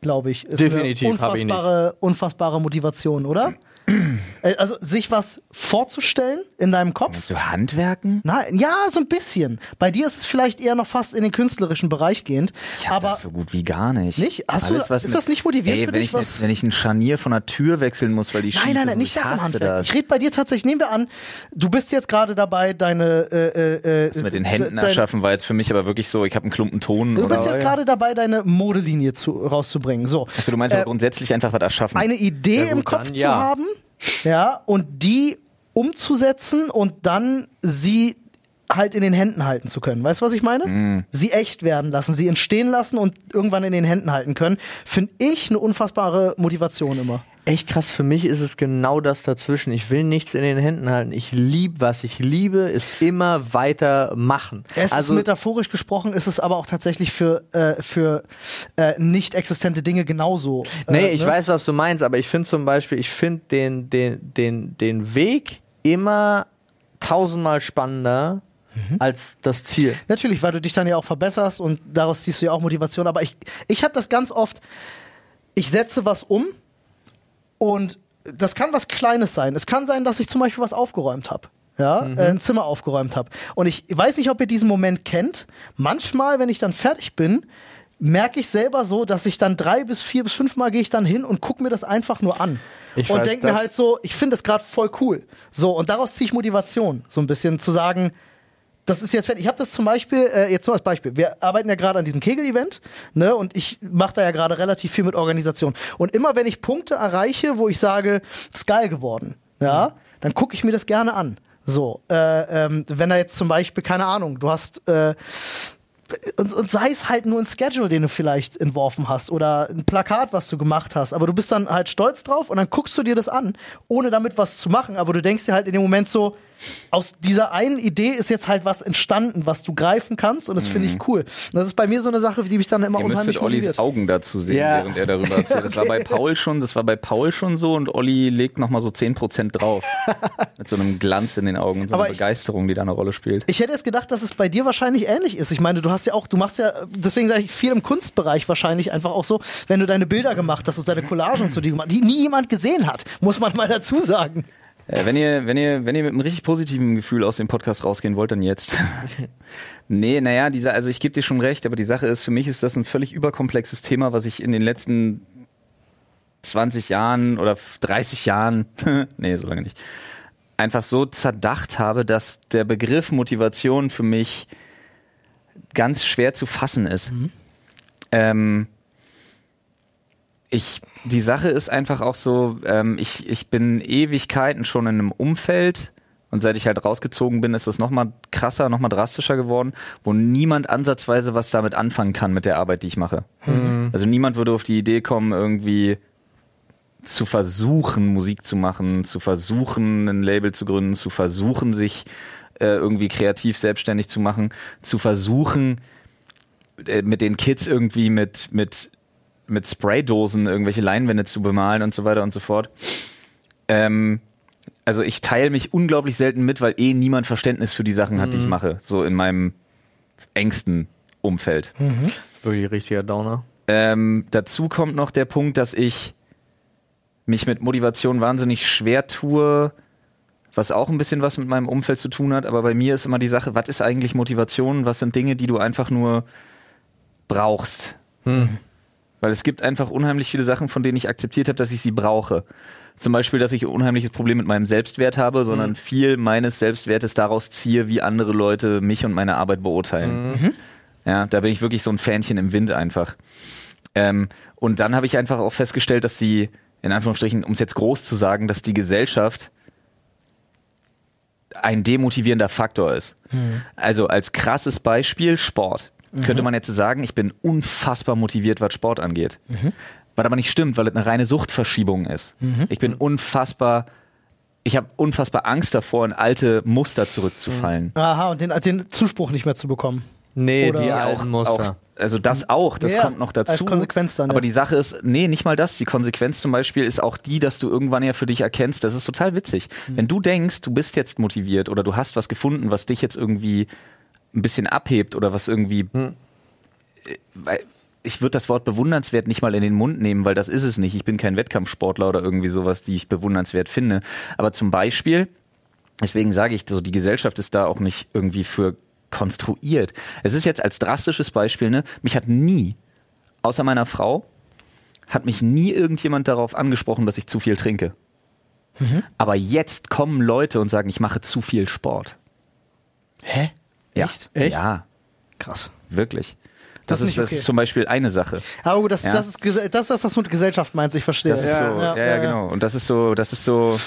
Glaube ich. Ist Definitiv, eine hab ich nicht. unfassbare, unfassbare Motivation, oder? Äh, also sich was vorzustellen in deinem Kopf. So Handwerken? Nein, ja, so ein bisschen. Bei dir ist es vielleicht eher noch fast in den künstlerischen Bereich gehend. Ich aber das so gut wie gar nicht. Nicht? Hast du- was ist mit- das nicht motivierend Ey, für wenn dich, Ich, was- wenn ich ein Scharnier von der Tür wechseln muss, weil die schief Nein, nein, ist, nein, nicht ich das im Handwerk. Das. Ich rede bei dir tatsächlich, nehmen wir an, du bist jetzt gerade dabei, deine äh, äh, Das mit den äh, Händen dein- erschaffen war jetzt für mich aber wirklich so, ich habe einen Klumpen Ton. Du oder bist jetzt gerade dabei, deine Modelinie zu, rauszubringen. So. also du meinst Äh, grundsätzlich einfach was erschaffen. eine Idee Ja, im Kopf dann zu ja. haben, ja, und die umzusetzen und dann sie halt in den Händen halten zu können. Weißt du, was ich meine? Mm. Sie echt werden lassen, sie entstehen lassen und irgendwann in den Händen halten können, finde ich eine unfassbare Motivation immer. Echt krass, für mich ist es genau das dazwischen. Ich will nichts in den Händen halten. Ich liebe, was ich liebe, ist immer weiter machen. Es also, ist metaphorisch gesprochen, ist es aber auch tatsächlich für, äh, für äh, nicht existente Dinge genauso. nee, äh, ich ne? weiß, was du meinst, aber ich finde zum Beispiel, ich finde den, den, den, den Weg immer tausendmal spannender Mhm. als das Ziel. Natürlich, weil du dich dann ja auch verbesserst und daraus ziehst du ja auch Motivation. Aber ich, ich habe das ganz oft, ich setze was um und das kann was Kleines sein. Es kann sein, dass ich zum Beispiel was aufgeräumt habe. Ja, äh, ein Zimmer aufgeräumt habe. Und ich weiß nicht, ob ihr diesen Moment kennt. Manchmal, wenn ich dann fertig bin, merke ich selber so, dass ich dann drei bis vier bis fünf Mal gehe ich dann hin und gucke mir das einfach nur an. Ich und denke mir das- halt so, ich finde es gerade voll cool. So, und daraus ziehe ich Motivation. So ein bisschen zu sagen, das ist jetzt fertig. Ich habe das zum Beispiel, äh, jetzt nur als Beispiel, wir arbeiten ja gerade an diesem Kegel-Event, ne, und ich mache da ja gerade relativ viel mit Organisation. Und immer wenn ich Punkte erreiche, wo ich sage, ist geil geworden, ja, dann gucke ich mir das gerne an. So, äh, ähm, wenn da jetzt zum Beispiel, keine Ahnung, du hast äh, und, und sei es halt nur ein Schedule, den du vielleicht entworfen hast oder ein Plakat, was du gemacht hast, aber du bist dann halt stolz drauf und dann guckst du dir das an, ohne damit was zu machen, aber du denkst dir halt in dem Moment so, aus dieser einen Idee ist jetzt halt was entstanden, was du greifen kannst und das finde ich cool. Und das ist bei mir so eine Sache, die mich dann immer Ihr unheimlich müsstet Ollis motiviert. Augen dazu sehen, Ja. während er darüber erzählt. Das war bei Paul schon, das war bei Paul schon so und Olli legt nochmal so 10% drauf. Mit so einem Glanz in den Augen und so Aber einer ich- Begeisterung, die da eine Rolle spielt. Ich hätte jetzt gedacht, dass es bei dir wahrscheinlich ähnlich ist. Ich meine, du hast ja auch, du machst ja, deswegen sage ich viel im Kunstbereich wahrscheinlich einfach auch so, wenn du deine Bilder gemacht hast und deine Collagen zu dir gemacht, die nie jemand gesehen hat, muss man mal dazu sagen. Äh, wenn ihr, wenn ihr, wenn ihr mit einem richtig positiven Gefühl aus dem Podcast rausgehen wollt, dann jetzt. nee, naja, diese, also ich gebe dir schon recht, aber die Sache ist, für mich ist das ein völlig überkomplexes Thema, was ich in den letzten 20 Jahren oder 30 Jahren, nee, so lange nicht, einfach so zerdacht habe, dass der Begriff Motivation für mich ganz schwer zu fassen ist. Ähm, ich, die Sache ist einfach auch so, ähm, ich, ich bin Ewigkeiten schon in einem Umfeld Und seit ich halt rausgezogen bin, ist das nochmal krasser, nochmal drastischer geworden, wo niemand ansatzweise was damit anfangen kann mit der Arbeit, die ich mache. Also niemand würde auf die Idee kommen, irgendwie zu versuchen, Musik zu machen, zu versuchen, ein Label zu gründen, zu versuchen, sich äh, irgendwie kreativ selbstständig zu machen, zu versuchen, äh, mit den Kids irgendwie mit, mit, mit Spraydosen irgendwelche Leinwände zu bemalen und so weiter und so fort. Ähm, also ich teile mich unglaublich selten mit, weil eh niemand Verständnis für die Sachen hat, die ich mache, so in meinem engsten Umfeld. Wirklich richtiger Downer. Ähm, dazu kommt noch der Punkt, dass ich mich mit Motivation wahnsinnig schwer tue, was auch ein bisschen was mit meinem Umfeld zu tun hat. Aber bei mir ist immer die Sache, was ist eigentlich Motivation? Was sind Dinge, die du einfach nur brauchst? Weil es gibt einfach unheimlich viele Sachen, von denen ich akzeptiert habe, dass ich sie brauche. Zum Beispiel, dass ich ein unheimliches Problem mit meinem Selbstwert habe, sondern viel meines Selbstwertes daraus ziehe, wie andere Leute mich und meine Arbeit beurteilen. Ja, da bin ich wirklich so ein Fähnchen im Wind einfach. Ähm, und dann habe ich einfach auch festgestellt, dass die, in Anführungsstrichen, um es jetzt groß zu sagen, dass die Gesellschaft ein demotivierender Faktor ist. Also als krasses Beispiel Sport. Könnte man jetzt sagen, ich bin unfassbar motiviert, was Sport angeht. Was aber nicht stimmt, weil es eine reine Suchtverschiebung ist. Ich bin unfassbar, ich habe unfassbar Angst davor, in alte Muster zurückzufallen. Aha, und den, den Zuspruch nicht mehr zu bekommen. Nee, Oder die auch- alten Muster. Auch, also das auch, das Ja, kommt noch dazu. als Konsequenz dann, Aber ja. die Sache ist, nee, nicht mal das. Die Konsequenz zum Beispiel ist auch die, dass du irgendwann ja für dich erkennst, das ist total witzig. Hm. Wenn du denkst, du bist jetzt motiviert oder du hast was gefunden, was dich jetzt irgendwie ein bisschen abhebt oder was irgendwie, Hm. äh, weil ich würde das Wort bewundernswert nicht mal in den Mund nehmen, weil das ist es nicht. Ich bin kein Wettkampfsportler oder irgendwie sowas, die ich bewundernswert finde. Aber zum Beispiel, deswegen sage ich so, die Gesellschaft ist da auch nicht irgendwie für konstruiert. Es ist jetzt als drastisches Beispiel, ne, mich hat nie, außer meiner Frau, hat mich nie irgendjemand darauf angesprochen, dass ich zu viel trinke. Aber jetzt kommen Leute und sagen, ich mache zu viel Sport. Hä? Ja. Echt? Ja, Krass. wirklich. Das Das, ist das okay. ist zum Beispiel eine Sache. Aber gut, das, Ja. das, ist, das ist das, mit Gesellschaft meinst, ich verstehe. Das ist so, ja, ja, genau. Und das ist so, das ist so,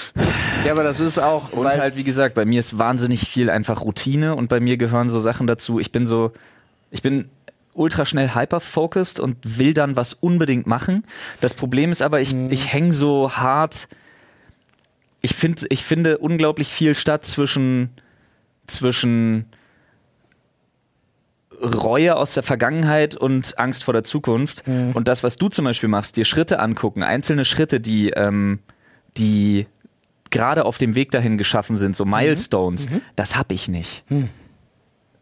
Ja, aber das ist auch. Und halt, wie gesagt, bei mir ist wahnsinnig viel einfach Routine und bei mir gehören so Sachen dazu. Ich bin so, ich bin ultra schnell hyper-focused und will dann was unbedingt machen. Das Problem ist aber, ich, ich hänge so hart. Ich finde, ich finde unglaublich viel statt zwischen, zwischen Reue aus der Vergangenheit und Angst vor der Zukunft. Und das, was du zum Beispiel machst, dir Schritte angucken, einzelne Schritte, die, ähm, die gerade auf dem Weg dahin geschaffen sind, so Milestones, das habe ich nicht.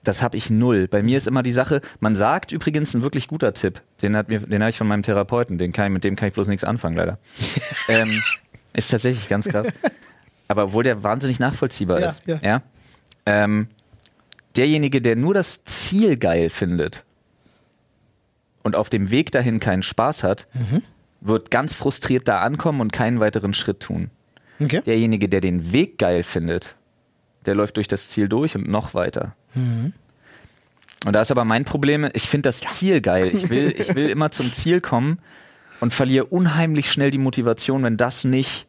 Das habe ich null. Bei mir ist immer die Sache, man sagt übrigens ein wirklich guter Tipp, den hat mir, den habe ich von meinem Therapeuten, den kann ich, mit dem kann ich bloß nichts anfangen, leider. ähm, ist tatsächlich ganz krass. Aber obwohl der wahnsinnig nachvollziehbar Ja, ist. ja. Ja. Ähm, derjenige, der nur das Ziel geil findet und auf dem Weg dahin keinen Spaß hat, wird ganz frustriert da ankommen und keinen weiteren Schritt tun. Okay. Derjenige, der den Weg geil findet, der läuft durch das Ziel durch und noch weiter. Und da ist aber mein Problem, ich finde das Ziel geil. Ich will, ich will immer zum Ziel kommen und verliere unheimlich schnell die Motivation, wenn das nicht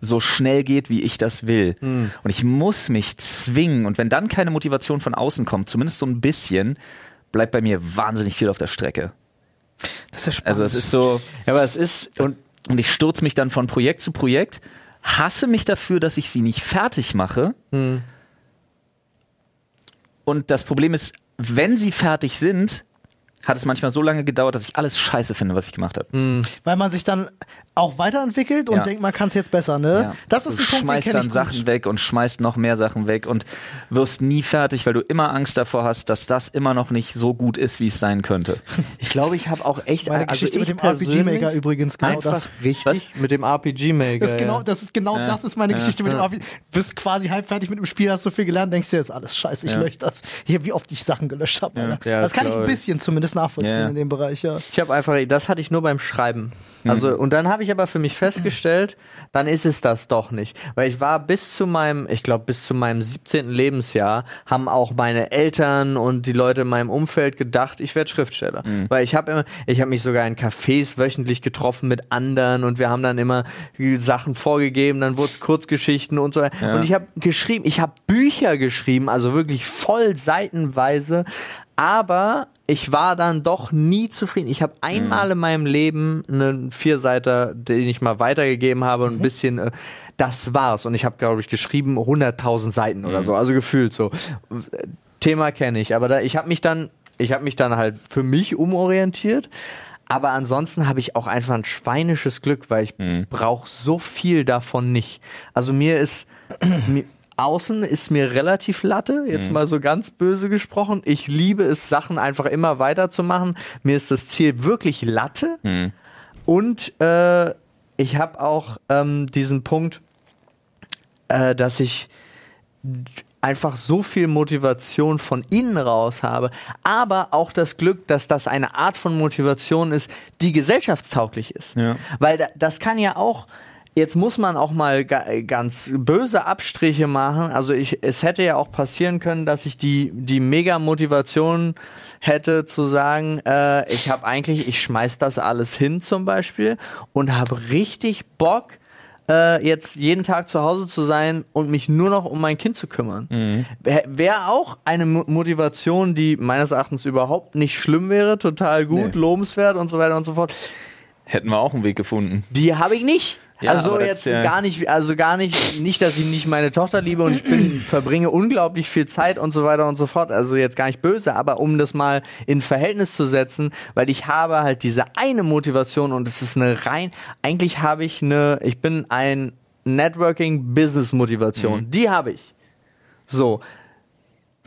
so schnell geht, wie ich das will. Und ich muss mich zwingen. Und wenn dann keine Motivation von außen kommt, zumindest so ein bisschen, bleibt bei mir wahnsinnig viel auf der Strecke. Das ist ja spannend. Also es ist so, Ja, aber es ist. und, und ich stürze mich dann von Projekt zu Projekt, hasse mich dafür, dass ich sie nicht fertig mache. Und das Problem ist, wenn sie fertig sind, hat es manchmal so lange gedauert, dass ich alles scheiße finde, was ich gemacht habe. Weil man sich dann auch weiterentwickelt und Ja. denkt, man kann es jetzt besser, ne? Ja. Das ist du ein Punkt, den schmeißt kenn dann ich Sachen gut. weg und schmeißt noch mehr Sachen weg und wirst nie fertig, weil du immer Angst davor hast, dass das immer noch nicht so gut ist, wie es sein könnte. Ich glaube, ich habe auch echt. Meine also Geschichte ich mit dem RPG-Maker persönlich übrigens, genau einfach das. richtig mit dem RPG-Maker. Das ist genau, das ist genau, Ja. das ist meine Ja. Geschichte mit dem RPG. Bist quasi halb fertig mit dem Spiel, hast so viel gelernt, denkst dir, ist alles scheiße, ich Ja. lösche das. Hier, wie oft ich Sachen gelöscht habe, das das kann ich ein bisschen zumindest. Das nachvollziehen Ja. in dem Bereich, ja. Ich habe einfach, das hatte ich nur beim Schreiben. Also, und dann habe ich aber für mich festgestellt, dann ist es das doch nicht. Weil ich war bis zu meinem, ich glaube, bis zu meinem 17. Lebensjahr, haben auch meine Eltern und die Leute in meinem Umfeld gedacht, ich werde Schriftsteller. Weil ich habe immer, ich habe mich sogar in Cafés wöchentlich getroffen mit anderen und wir haben dann immer Sachen vorgegeben, dann wurde es Kurzgeschichten und so weiter. Und ich habe geschrieben, ich habe Bücher geschrieben, also wirklich voll seitenweise, aber ich war dann doch nie zufrieden. Ich habe einmal in meinem Leben einen Vierseiter, den ich mal weitergegeben habe und ein bisschen, äh, das war's. Und ich habe, glaube ich, geschrieben 100.000 Seiten oder so, also gefühlt so. Thema kenne ich, aber da, ich habe mich dann, ich habe mich dann halt für mich umorientiert. Aber ansonsten habe ich auch einfach ein schweinisches Glück, weil ich brauche so viel davon nicht. Also mir ist mir, außen ist mir relativ latte, jetzt mal so ganz böse gesprochen. Ich liebe es, Sachen einfach immer weiterzumachen. Mir ist das Ziel wirklich Latte. Und äh, ich habe auch ähm, diesen Punkt, äh, dass ich einfach so viel Motivation von innen raus habe, aber auch das Glück, dass das eine Art von Motivation ist, die gesellschaftstauglich ist. Ja. Weil da, das kann ja auch, jetzt muss man auch mal ga, ganz böse Abstriche machen. Also ich, es hätte ja auch passieren können, dass ich die, die mega Motivation hätte zu sagen, äh, ich habe eigentlich, ich schmeiß das alles hin zum Beispiel und habe richtig Bock, äh, jetzt jeden Tag zu Hause zu sein und mich nur noch um mein Kind zu kümmern. Wäre wär auch eine Mo Motivation, die meines Erachtens überhaupt nicht schlimm wäre, total gut, Nee. lobenswert und so weiter und so fort. Hätten wir auch einen Weg gefunden. Die habe ich nicht. Ja, also das jetzt ja- gar nicht, also gar nicht, nicht, dass ich nicht meine Tochter liebe und ich bin, verbringe unglaublich viel Zeit und so weiter und so fort. Also jetzt gar nicht böse, aber um das mal in Verhältnis zu setzen, weil ich habe halt diese eine Motivation und es ist eine rein, eigentlich habe ich eine, ich bin ein Networking-Business-Motivation. Mhm. Die habe ich. So.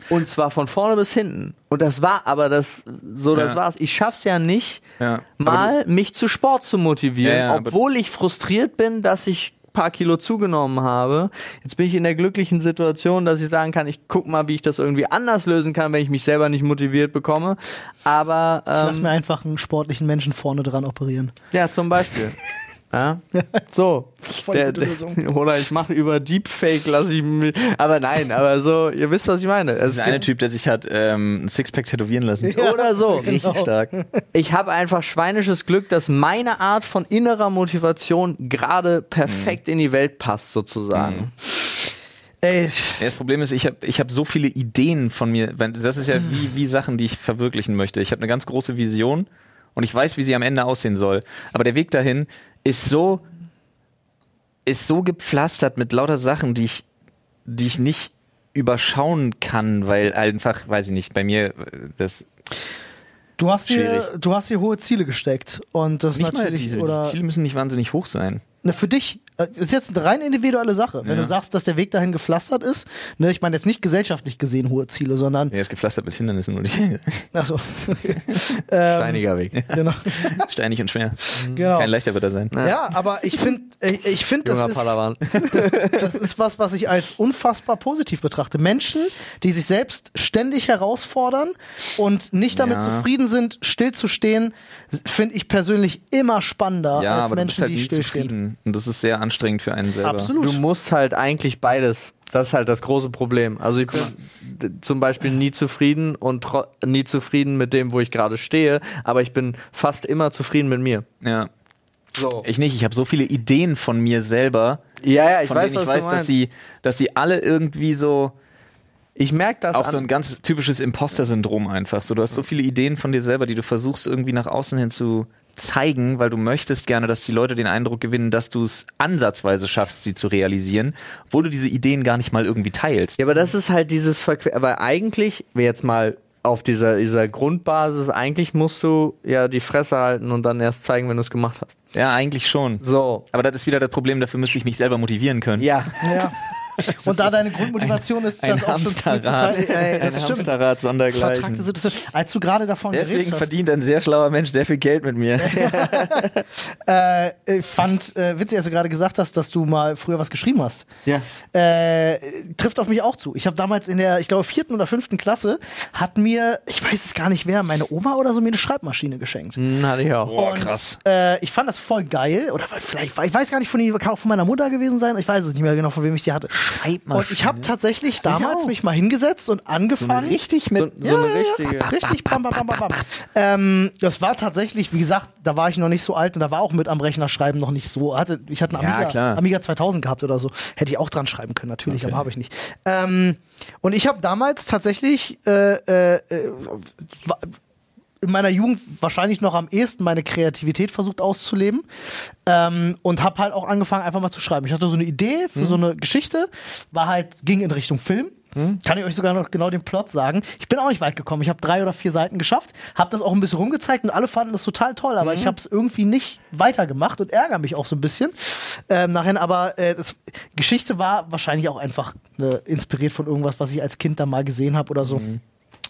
Und zwar von vorne bis hinten. Und das war aber das, so das Ja. war's. Ich schaff's ja nicht, Ja. mal mich zu Sport zu motivieren, Ja, obwohl ich frustriert bin, dass ich ein paar Kilo zugenommen habe. Jetzt bin ich in der glücklichen Situation, dass ich sagen kann, ich guck mal, wie ich das irgendwie anders lösen kann, wenn ich mich selber nicht motiviert bekomme. Aber Ich lass ähm, mir einfach einen sportlichen Menschen vorne dran operieren. ja, zum Beispiel. Ja? So. Voll Der, der, oder ich mache über Deepfake, lasse ich mich. Aber nein, aber so, ihr wisst, was ich meine. Es Der eine gibt- Typ, der sich hat ähm, ein Sixpack tätowieren lassen. oder so. Richtig stark. Ich habe einfach schweinisches Glück, dass meine Art von innerer Motivation gerade perfekt in die Welt passt, sozusagen. Ey, Ja, das Problem ist, ich habe ich hab so viele Ideen von mir. Das ist ja wie, wie Sachen, die ich verwirklichen möchte. Ich habe eine ganz große Vision und ich weiß, wie sie am Ende aussehen soll. Aber der Weg dahin ist so, ist so gepflastert mit lauter Sachen, die ich, die ich nicht überschauen kann, weil einfach, weiß ich nicht, bei mir äh, das du hast Schwierig. du hast dir hohe Ziele gesteckt und das ist nicht mal natürlich diese, oder die Ziele müssen nicht wahnsinnig hoch sein. Ne, für dich äh, ist jetzt eine rein individuelle Sache. Wenn Ja. du sagst, dass der Weg dahin gepflastert ist, ne, ich meine jetzt nicht gesellschaftlich gesehen hohe Ziele, sondern Er ist gepflastert mit Hindernissen und achso, Steiniger Weg. genau, steinig und schwer. genau. Kein leichter wird er sein. Ja, aber ich finde, ich, ich finde, das das, das ist was, was ich als unfassbar positiv betrachte. Menschen, die sich selbst ständig herausfordern und nicht damit Ja. zufrieden sind, stillzustehen, finde ich persönlich immer spannender Ja, als Menschen, halt die stillstehen. Und das ist sehr anstrengend für einen selber. Absolut. Du musst halt eigentlich beides. Das ist halt das große Problem. Also ich bin zum Beispiel nie zufrieden und nie zufrieden mit dem, wo ich gerade stehe, aber ich bin fast immer zufrieden mit mir. Ja. So. Ich nicht, ich habe so viele Ideen von mir selber, Ja, ja, ich von weiß, denen ich was weiß, du dass sie, dass sie alle irgendwie so ich merke das auch so ein ganz typisches Imposter-Syndrom einfach. So, du hast so viele Ideen von dir selber, die du versuchst irgendwie nach außen hin zu zeigen, weil du möchtest gerne, dass die Leute den Eindruck gewinnen, dass du es ansatzweise schaffst, sie zu realisieren, obwohl du diese Ideen gar nicht mal irgendwie teilst. Ja, aber das ist halt dieses Verquer. Aber eigentlich, wir jetzt mal auf dieser, dieser Grundbasis, eigentlich musst du ja die Fresse halten und dann erst zeigen, wenn du es gemacht hast. Ja, eigentlich schon. So. Aber das ist wieder das Problem, dafür müsste ich mich selber motivieren können. Ja. Ja. Und da deine Grundmotivation ist, ein das auch schon früh zu teilen. Ey, Ein das stimmt. Hamsterrad sondergleichen. Vertragte Situation. Als du gerade davon Deswegen geredet hast, verdient ein sehr schlauer Mensch sehr viel Geld mit mir. äh, ich fand äh, witzig, als du gerade gesagt hast, dass du mal früher was geschrieben hast. Ja. Äh, trifft auf mich auch zu. Ich habe damals in der, ich glaube, vierten oder fünften Klasse, hat mir, ich weiß es gar nicht wer, meine Oma oder so mir eine Schreibmaschine geschenkt. Hm, hatte ich auch. Boah, krass. Äh, ich fand das voll geil. Oder vielleicht, ich weiß gar nicht, von die, kann auch von meiner Mutter gewesen sein. Ich weiß es nicht mehr genau, von wem ich die hatte. Und ich habe tatsächlich damals mich mal hingesetzt und angefangen. Richtig mit. So, so eine richtige. Richtig, bam, bam, bam, bam, bam. Ähm, das war tatsächlich, wie gesagt, da war ich noch nicht so alt und da war auch mit am Rechner schreiben noch nicht so. Hatte, ich hatte einen Ja, Amiga, klar. Amiga 2000 gehabt oder so. Hätte ich auch dran schreiben können, natürlich, aber habe ich nicht. Ähm, und ich habe damals tatsächlich äh, äh, äh, in meiner Jugend wahrscheinlich noch am ehesten meine Kreativität versucht auszuleben ähm, und habe halt auch angefangen einfach mal zu schreiben. Ich hatte so eine Idee für so eine Geschichte, war halt ging in Richtung Film. Kann ich euch sogar noch genau den Plot sagen. Ich bin auch nicht weit gekommen. Ich habe drei oder vier Seiten geschafft, habe das auch ein bisschen rumgezeigt und alle fanden das total toll, aber ich habe es irgendwie nicht weitergemacht und ärgere mich auch so ein bisschen. Ähm, nachher aber äh, das, Geschichte war wahrscheinlich auch einfach äh, inspiriert von irgendwas, was ich als Kind da mal gesehen habe oder so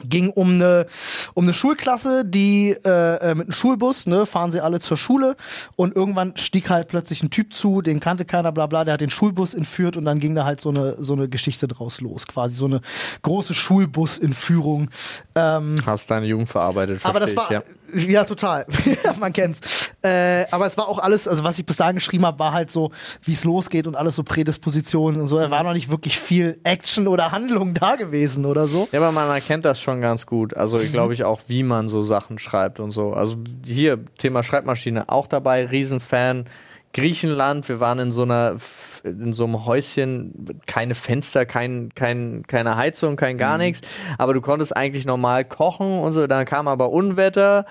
ging um eine um eine Schulklasse, die äh, äh, mit einem Schulbus, ne, fahren sie alle zur Schule und irgendwann stieg halt plötzlich ein Typ zu, den kannte keiner, bla bla, der hat den Schulbus entführt und dann ging da halt so eine so eine Geschichte draus los, quasi so eine große Schulbus-Entführung. Ähm, Hast deine Jugend verarbeitet, aber das war ich, ja. Ja, total. Man kennt's. Äh, aber es war auch alles, also was ich bis dahin geschrieben habe, war halt so, wie es losgeht und alles so Prädispositionen und so. Da war noch nicht wirklich viel Action oder Handlung da gewesen oder so. Ja, aber man erkennt das schon ganz gut. Also ich glaube ich auch, wie man so Sachen schreibt und so. Also hier, Thema Schreibmaschine, auch dabei, Riesenfan. Griechenland, wir waren in so einer in so einem Häuschen, keine Fenster, kein, kein, keine Heizung, kein gar nichts. Aber du konntest eigentlich normal kochen und so. Dann kam aber Unwetter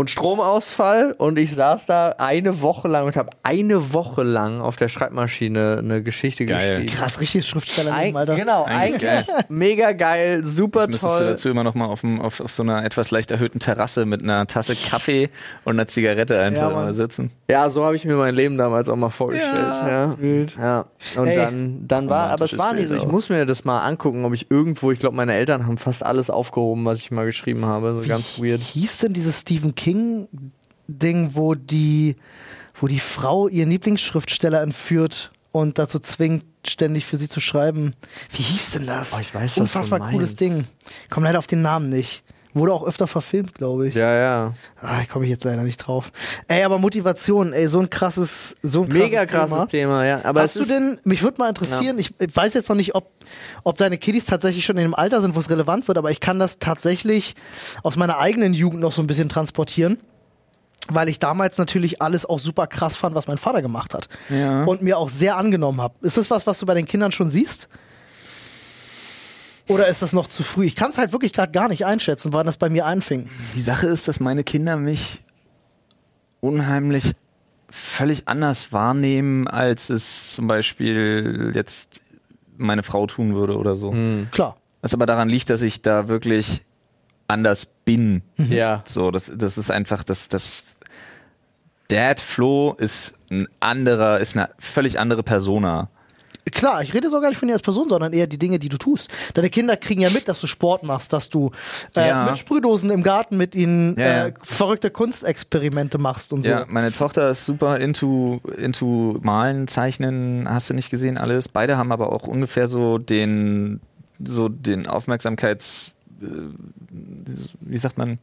und Stromausfall und ich saß da eine Woche lang und habe eine Woche lang auf der Schreibmaschine eine Geschichte Geil. geschrieben. Krass, richtig Schriftsteller, Eig Alter. genau, Eigentlich eigentlich mega geil, super du toll. dazu immer noch mal auf, dem- auf, auf so einer etwas leicht erhöhten Terrasse mit einer Tasse Kaffee und einer Zigarette einfach Ja, immer sitzen. Ja, so habe ich mir mein Leben damals auch mal vorgestellt. Ja, ja. Und Ey. dann, dann war, aber es war nicht so. Ich muss mir das mal angucken, ob ich irgendwo, ich glaube, meine Eltern haben fast alles aufgehoben, was ich mal geschrieben habe. So ganz weird. hieß denn dieses Stephen King Ding, wo die, wo die Frau ihren Lieblingsschriftsteller entführt und dazu zwingt, ständig für sie zu schreiben? Wie hieß denn das? Oh, ich weiß, Unfassbar cooles. Ding. Komm leider auf den Namen nicht. Wurde auch öfter verfilmt, glaube ich. Ja, ja. Ah, ich komme jetzt leider nicht drauf. Ey, aber Motivation, ey, so ein krasses, so ein krasses Mega krasses Thema. Thema, ja. Aber Hast du denn, mich würde mal interessieren, ich, ich weiß jetzt noch nicht, ob, ob deine Kiddies tatsächlich schon in dem Alter sind, wo es relevant wird, aber ich kann das tatsächlich aus meiner eigenen Jugend noch so ein bisschen transportieren. Weil ich damals natürlich alles auch super krass fand, was mein Vater gemacht hat. Ja. Und mir auch sehr angenommen habe. Ist das was, was du bei den Kindern schon siehst? Oder ist das noch zu früh? Ich kann es halt wirklich gerade gar nicht einschätzen, wann das bei mir anfing. Die Sache ist, dass meine Kinder mich unheimlich völlig anders wahrnehmen, als es zum Beispiel jetzt meine Frau tun würde oder so. Klar. Was aber daran liegt, dass ich da wirklich anders bin. ja. So, das, das ist einfach, das, das Dad Flo ist ein anderer, ist eine völlig andere Persona. Klar, ich rede so gar nicht von dir als Person, sondern eher die Dinge, die du tust. Deine Kinder kriegen ja mit, dass du Sport machst, dass du äh, Ja. mit Sprühdosen im Garten mit ihnen Ja, ja. äh, verrückte Kunstexperimente machst und so. Ja, meine Tochter ist super into, into Malen, Zeichnen, hast du nicht gesehen, alles. Beide haben aber auch ungefähr so den, so den Aufmerksamkeits, äh, wie sagt man,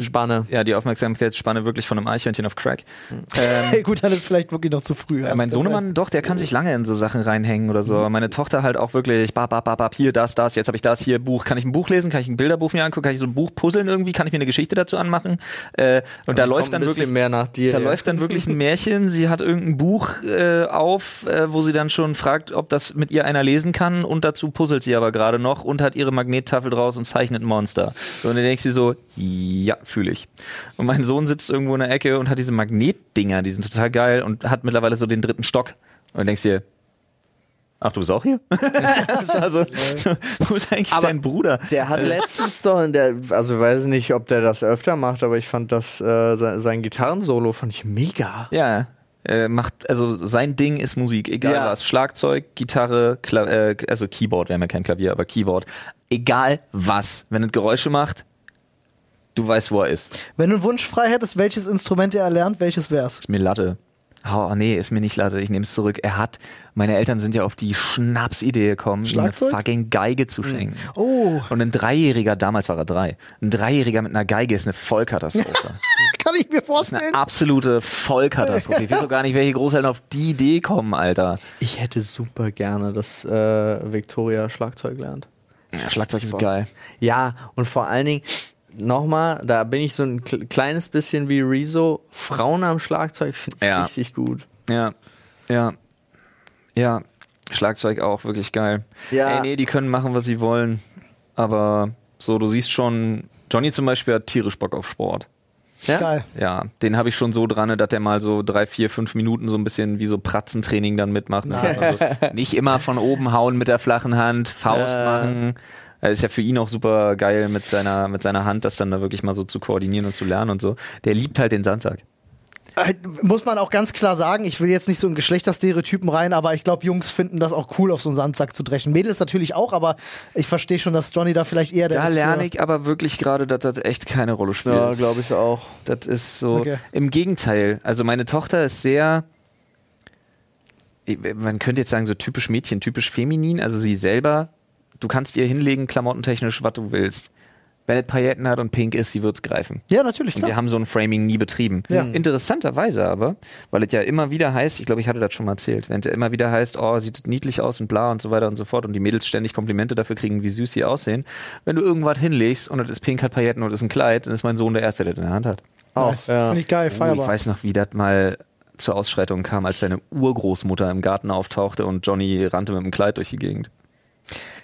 Spanne. ja, die Aufmerksamkeitsspanne wirklich von einem Eichhörnchen auf Crack. Hey, gut, dann ist vielleicht wirklich noch zu früh. Ja, mein Sohnemann, doch, der kann sich lange in so Sachen reinhängen oder so. Meine Tochter halt auch wirklich, bap, bap, bap, hier, das, das, jetzt habe ich das, hier, Buch. Kann ich ein Buch lesen? Kann ich ein Bilderbuch mir angucken? Kann ich so ein Buch puzzeln irgendwie? Kann ich mir eine Geschichte dazu anmachen? Äh, und da läuft dann wirklich mehr nach dir. Da ja. läuft dann wirklich ein Märchen. Sie hat irgendein Buch äh, auf, äh, wo sie dann schon fragt, ob das mit ihr einer lesen kann. Und dazu puzzelt sie aber gerade noch und hat ihre Magnettafel draus und zeichnet Monster. So, und dann denkt sie so, ja, fühle ich. Und mein Sohn sitzt irgendwo in der Ecke und hat diese Magnetdinger, die sind total geil und hat mittlerweile so den dritten Stock. Und du denkst dir, ach, du bist auch hier? also, wo ist eigentlich Aber dein Bruder? Der hat letztens doch, in der, also ich weiß nicht, ob der das öfter macht, aber ich fand das, äh, sein, sein Gitarrensolo fand ich mega. Ja, Äh, macht, also sein Ding ist Musik, egal Ja. was. Schlagzeug, Gitarre, Kla äh, also Keyboard, wir haben ja kein Klavier, aber Keyboard. Egal was. Wenn es Geräusche macht, du weißt, wo er ist. Wenn du einen Wunsch frei hättest, welches Instrument er erlernt, welches wär's? Ist mir Latte. Oh, nee, ist mir nicht Latte, ich nehme es zurück. Er hat, meine Eltern sind ja auf die Schnapsidee gekommen, ihm eine fucking Geige zu schenken. Oh, Und ein Dreijähriger, damals war er drei, ein Dreijähriger mit einer Geige ist eine Vollkatastrophe. kann ich mir Das ist vorstellen. eine absolute Vollkatastrophe. Ich weiß auch gar nicht, welche Großeltern auf die Idee kommen, Alter. Ich hätte super gerne, dass äh, Victoria Schlagzeug lernt. Ja, Schlagzeug ist geil. Ja, und vor allen Dingen, nochmal, da bin ich so ein kle- kleines bisschen wie Rezo. Frauen am Schlagzeug finde ich Ja. richtig gut. Ja, ja, ja. Schlagzeug auch, wirklich geil. Ja. Ey, nee, die können machen, was sie wollen. Aber so, du siehst schon, Johnny zum Beispiel hat tierisch Bock auf Sport. Ja? Geil. Ja, den habe ich schon so dran, dass der mal so drei, vier, fünf Minuten so ein bisschen wie so Pratzentraining dann mitmacht. Ne? Also nicht immer von oben hauen mit der flachen Hand, Faust Äh. machen. Das ist ja für ihn auch super geil mit seiner, mit seiner Hand, das dann da wirklich mal so zu koordinieren und zu lernen und so. Der liebt halt den Sandsack. Äh, Muss man auch ganz klar sagen, ich will jetzt nicht so in Geschlechterstereotypen rein, aber ich glaube, Jungs finden das auch cool, auf so einen Sandsack zu dreschen. Mädels natürlich auch, aber ich verstehe schon, dass Johnny da vielleicht eher der Da ist. lerne für- ich aber wirklich gerade, dass das echt keine Rolle spielt. Ja, glaube ich auch. Das ist so. Okay. Im Gegenteil. Also meine Tochter ist sehr. Man könnte jetzt sagen, so typisch Mädchen, typisch feminin. Also sie selber, du kannst ihr hinlegen, klamottentechnisch, was du willst. Wenn es Pailletten hat und pink ist, sie wird's greifen. Ja, natürlich, Und wir klar. haben so ein Framing nie betrieben. Ja. Interessanterweise aber, weil es ja immer wieder heißt, ich glaube, ich hatte das schon mal erzählt, wenn es ja immer wieder heißt, oh, sieht niedlich aus und bla und so weiter und so fort und die Mädels ständig Komplimente dafür kriegen, wie süß sie aussehen. Wenn du irgendwas hinlegst und es ist pink, hat Pailletten und ist ein Kleid, dann ist mein Sohn der Erste, der das in der Hand hat. Auch, Nice. ja. Finde ich geil, Oh, ich feierbar. weiß noch, wie das mal zur Ausschreitung kam, als seine Urgroßmutter im Garten auftauchte und Johnny rannte mit dem Kleid durch die Gegend.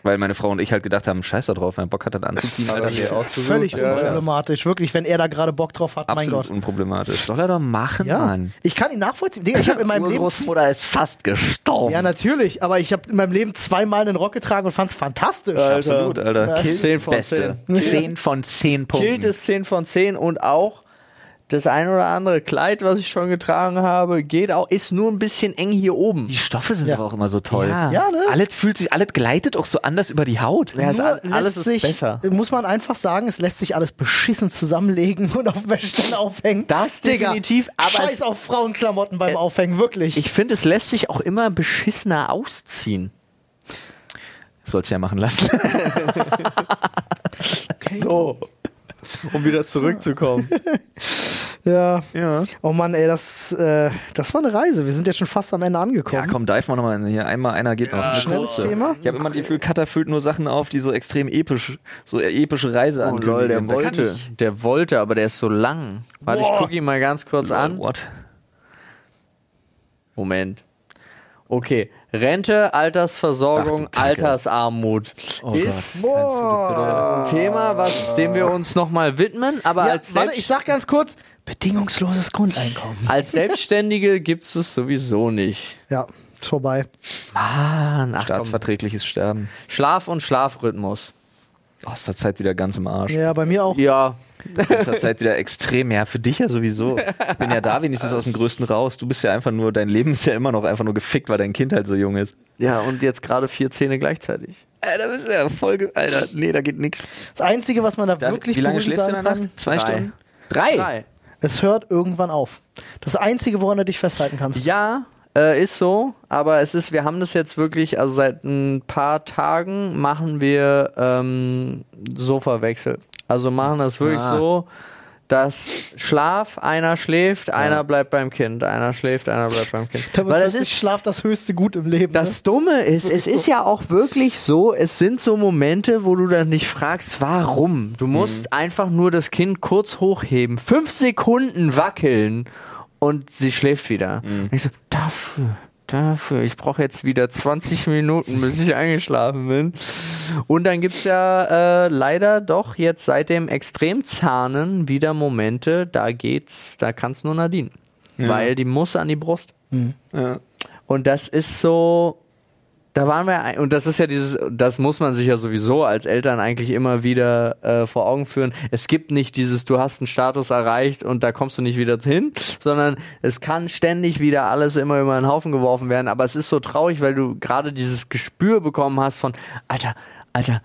Weil meine Frau und ich halt gedacht haben, scheiß da drauf, wenn er Bock hat, das anzuziehen, Alter, hier. Völlig unproblematisch. Wirklich, wenn er da gerade Bock drauf hat, mein Absolut Gott. unproblematisch. Soll er doch machen, Ja, Mann. ich kann ihn nachvollziehen. Digga, ich habe in meinem Leben Urgroßmutter ist fast gestorben. Ja, natürlich, aber ich habe in meinem Leben zweimal einen Rock getragen und fand es fantastisch. Absolut, Alter. Ja. Kill 10 von Beste. 10 von 10 Punkten. Kilt ist 10 von 10 und auch das ein oder andere Kleid, was ich schon getragen habe, geht auch, ist nur ein bisschen eng hier oben. Die Stoffe sind Ja. aber auch immer so toll. Ja. Ja, ne? Alles fühlt sich, alles gleitet auch so anders über die Haut. Ja, all- alles lässt ist sich, besser. Muss man einfach sagen, es lässt sich alles beschissen zusammenlegen und auf dem Wäscheständer aufhängen. Das Digga, definitiv, aber Scheiß es- auf Frauenklamotten beim Aufhängen, wirklich. Ich finde, es lässt sich auch immer beschissener ausziehen. Soll's ja machen lassen. So. Um wieder zurückzukommen. ja. ja. Oh Mann, ey, das, äh, das war eine Reise. Wir sind jetzt schon fast am Ende angekommen. Ja, komm, dive mal nochmal hier. Einmal, einer geht noch. Eine Schnelles kurze. Thema? Ich habe immer das Gefühl, Cutter füllt nur Sachen auf, die so extrem episch, so epische Reise Oh lol, der wollte. ich- Der wollte, aber der ist so lang. Warte, ich gucke ihn mal ganz kurz an. What? Moment. Okay, Rente, Altersversorgung, Ach. Altersarmut Oh ist Gott. Boah. ein Thema, was, dem wir uns nochmal widmen. Aber Ja, als, warte, ich sag ganz kurz, bedingungsloses Grundeinkommen. als Selbstständige gibt es es sowieso nicht. Ja, ist vorbei. Mann, ach komm. Staatsverträgliches Sterben. Schlaf und Schlafrhythmus. Oh, ist der Zeit wieder ganz im Arsch. Ja, bei mir auch. Ja, Ist der Zeit wieder extrem. Ja, für dich ja sowieso. Ich bin ja da wenigstens aus dem Größten raus. Du bist ja einfach nur, dein Leben ist ja immer noch einfach nur gefickt, weil dein Kind halt so jung ist. ja, und jetzt gerade vier Zähne gleichzeitig. Alter, bist du ja voll. ge- Alter, nee, da geht nichts. Das Einzige, was man da wirklich Wie lange schläfst du in sagen der Nacht? Zwei Drei. Stunden? Drei? Drei. Es hört irgendwann auf. Das Einzige, woran du dich festhalten kannst. Ja, äh, ist so, aber es ist, wir haben das jetzt wirklich, also seit ein paar Tagen machen wir ähm, Sofawechsel. Also machen das wirklich Ah. so, dass Schlaf, einer schläft, einer bleibt beim Kind, einer schläft, einer bleibt beim Kind. Da wird Weil es plötzlich ist Schlaf das höchste Gut im Leben. ne? das Dumme ist, es ist ja auch wirklich so, es sind so Momente, wo du dann nicht fragst, warum. Du musst einfach nur das Kind kurz hochheben, fünf Sekunden wackeln und sie schläft wieder. Und ich so, dafür, dafür, ich brauche jetzt wieder 20 Minuten, bis ich eingeschlafen bin. Und dann gibt's ja äh, leider doch jetzt seit dem Extremzahnen wieder Momente, da geht's, da kann's nur Nadine. Weil die muss an die Brust. Ja. Und das ist so, Da waren wir, und das ist ja dieses, das muss man sich ja sowieso als Eltern eigentlich immer wieder äh, vor Augen führen. Es gibt nicht dieses, du hast einen Status erreicht und da kommst du nicht wieder hin, sondern es kann ständig wieder alles immer über den Haufen geworfen werden. Aber es ist so traurig, weil du gerade dieses Gespür bekommen hast von, Alter, Alter,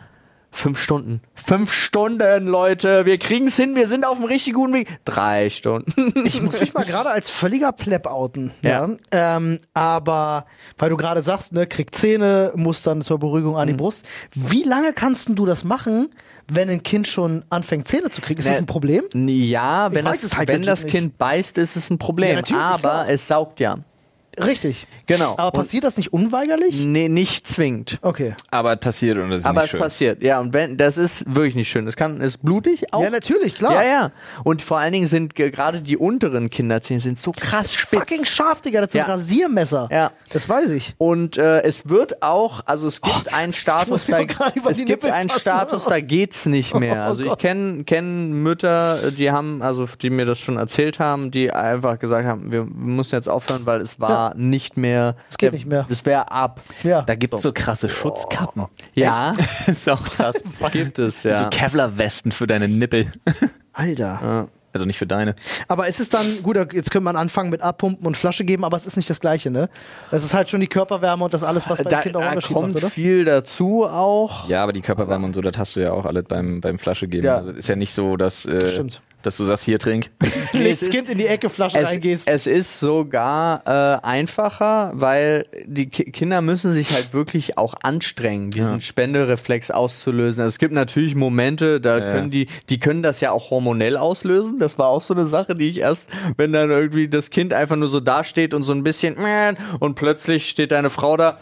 fünf Stunden. Fünf Stunden, Leute. Wir kriegen's hin, wir sind auf dem richtig guten Weg. Drei Stunden. Ich muss mich mal gerade als völliger Plepp outen. Ja. Ähm, aber weil du gerade sagst, ne, kriegt Zähne, muss dann zur Beruhigung Mhm. an die Brust. Wie lange kannst du das machen, wenn ein Kind schon anfängt, Zähne zu kriegen? Ist das Ne, ein Problem? Ja, wenn, das, es halt wenn das nicht. Kind beißt, ist es ein Problem. Ja, aber klar. es saugt ja. Richtig. Genau. Aber passiert das nicht unweigerlich? Nee, nicht zwingend. Okay. Aber es passiert und das ist Aber nicht es schön. passiert, ja. Und wenn, das ist wirklich nicht schön. Es kann, ist blutig auch. Ja, natürlich, klar. Ja, ja. Und vor allen Dingen sind ge- gerade die unteren Kinderzähne sind so krass spitz. Fucking scharf, Digga. Das sind Ja. Rasiermesser. Ja. Das weiß ich. Und äh, es wird auch, also es gibt einen Status, da, es gibt einen fassen. Status, da geht's nicht mehr. Oh Also ich kenne kenn Mütter, die haben, also die mir das schon erzählt haben, die einfach gesagt haben, wir müssen jetzt aufhören, weil es war nicht mehr. Es geht nicht mehr. Es wäre ab. Ja. Da gibt es so krasse Schutzkappen. Ja, ist auch krass. gibt es So ja. Kevlar-Westen für deine Nippel. Alter. Also nicht für deine. Aber es ist dann, gut, jetzt könnte man anfangen mit Abpumpen und Flasche geben, aber es ist nicht das Gleiche, ne? Es ist halt schon die Körperwärme und das alles, was bei Da, den Kindern auch da Unterschied kommt macht, oder? viel dazu auch. Ja, aber die Körperwärme und so, das hast du ja auch alle beim, beim Flasche geben. Ja. Also ist ja nicht so, dass, äh, Stimmt. Dass du sagst, hier trink. Legst es ist- Kind in die Ecke, Flasche Es, reingehst. es ist sogar äh, einfacher, weil die Ki Kinder müssen sich halt wirklich auch anstrengen, diesen Spendereflex auszulösen. Also es gibt natürlich Momente, da Ja. können die, die können das ja auch hormonell auslösen. Das war auch so eine Sache, die ich erst, wenn dann irgendwie das Kind einfach nur so dasteht und so ein bisschen und plötzlich steht deine Frau da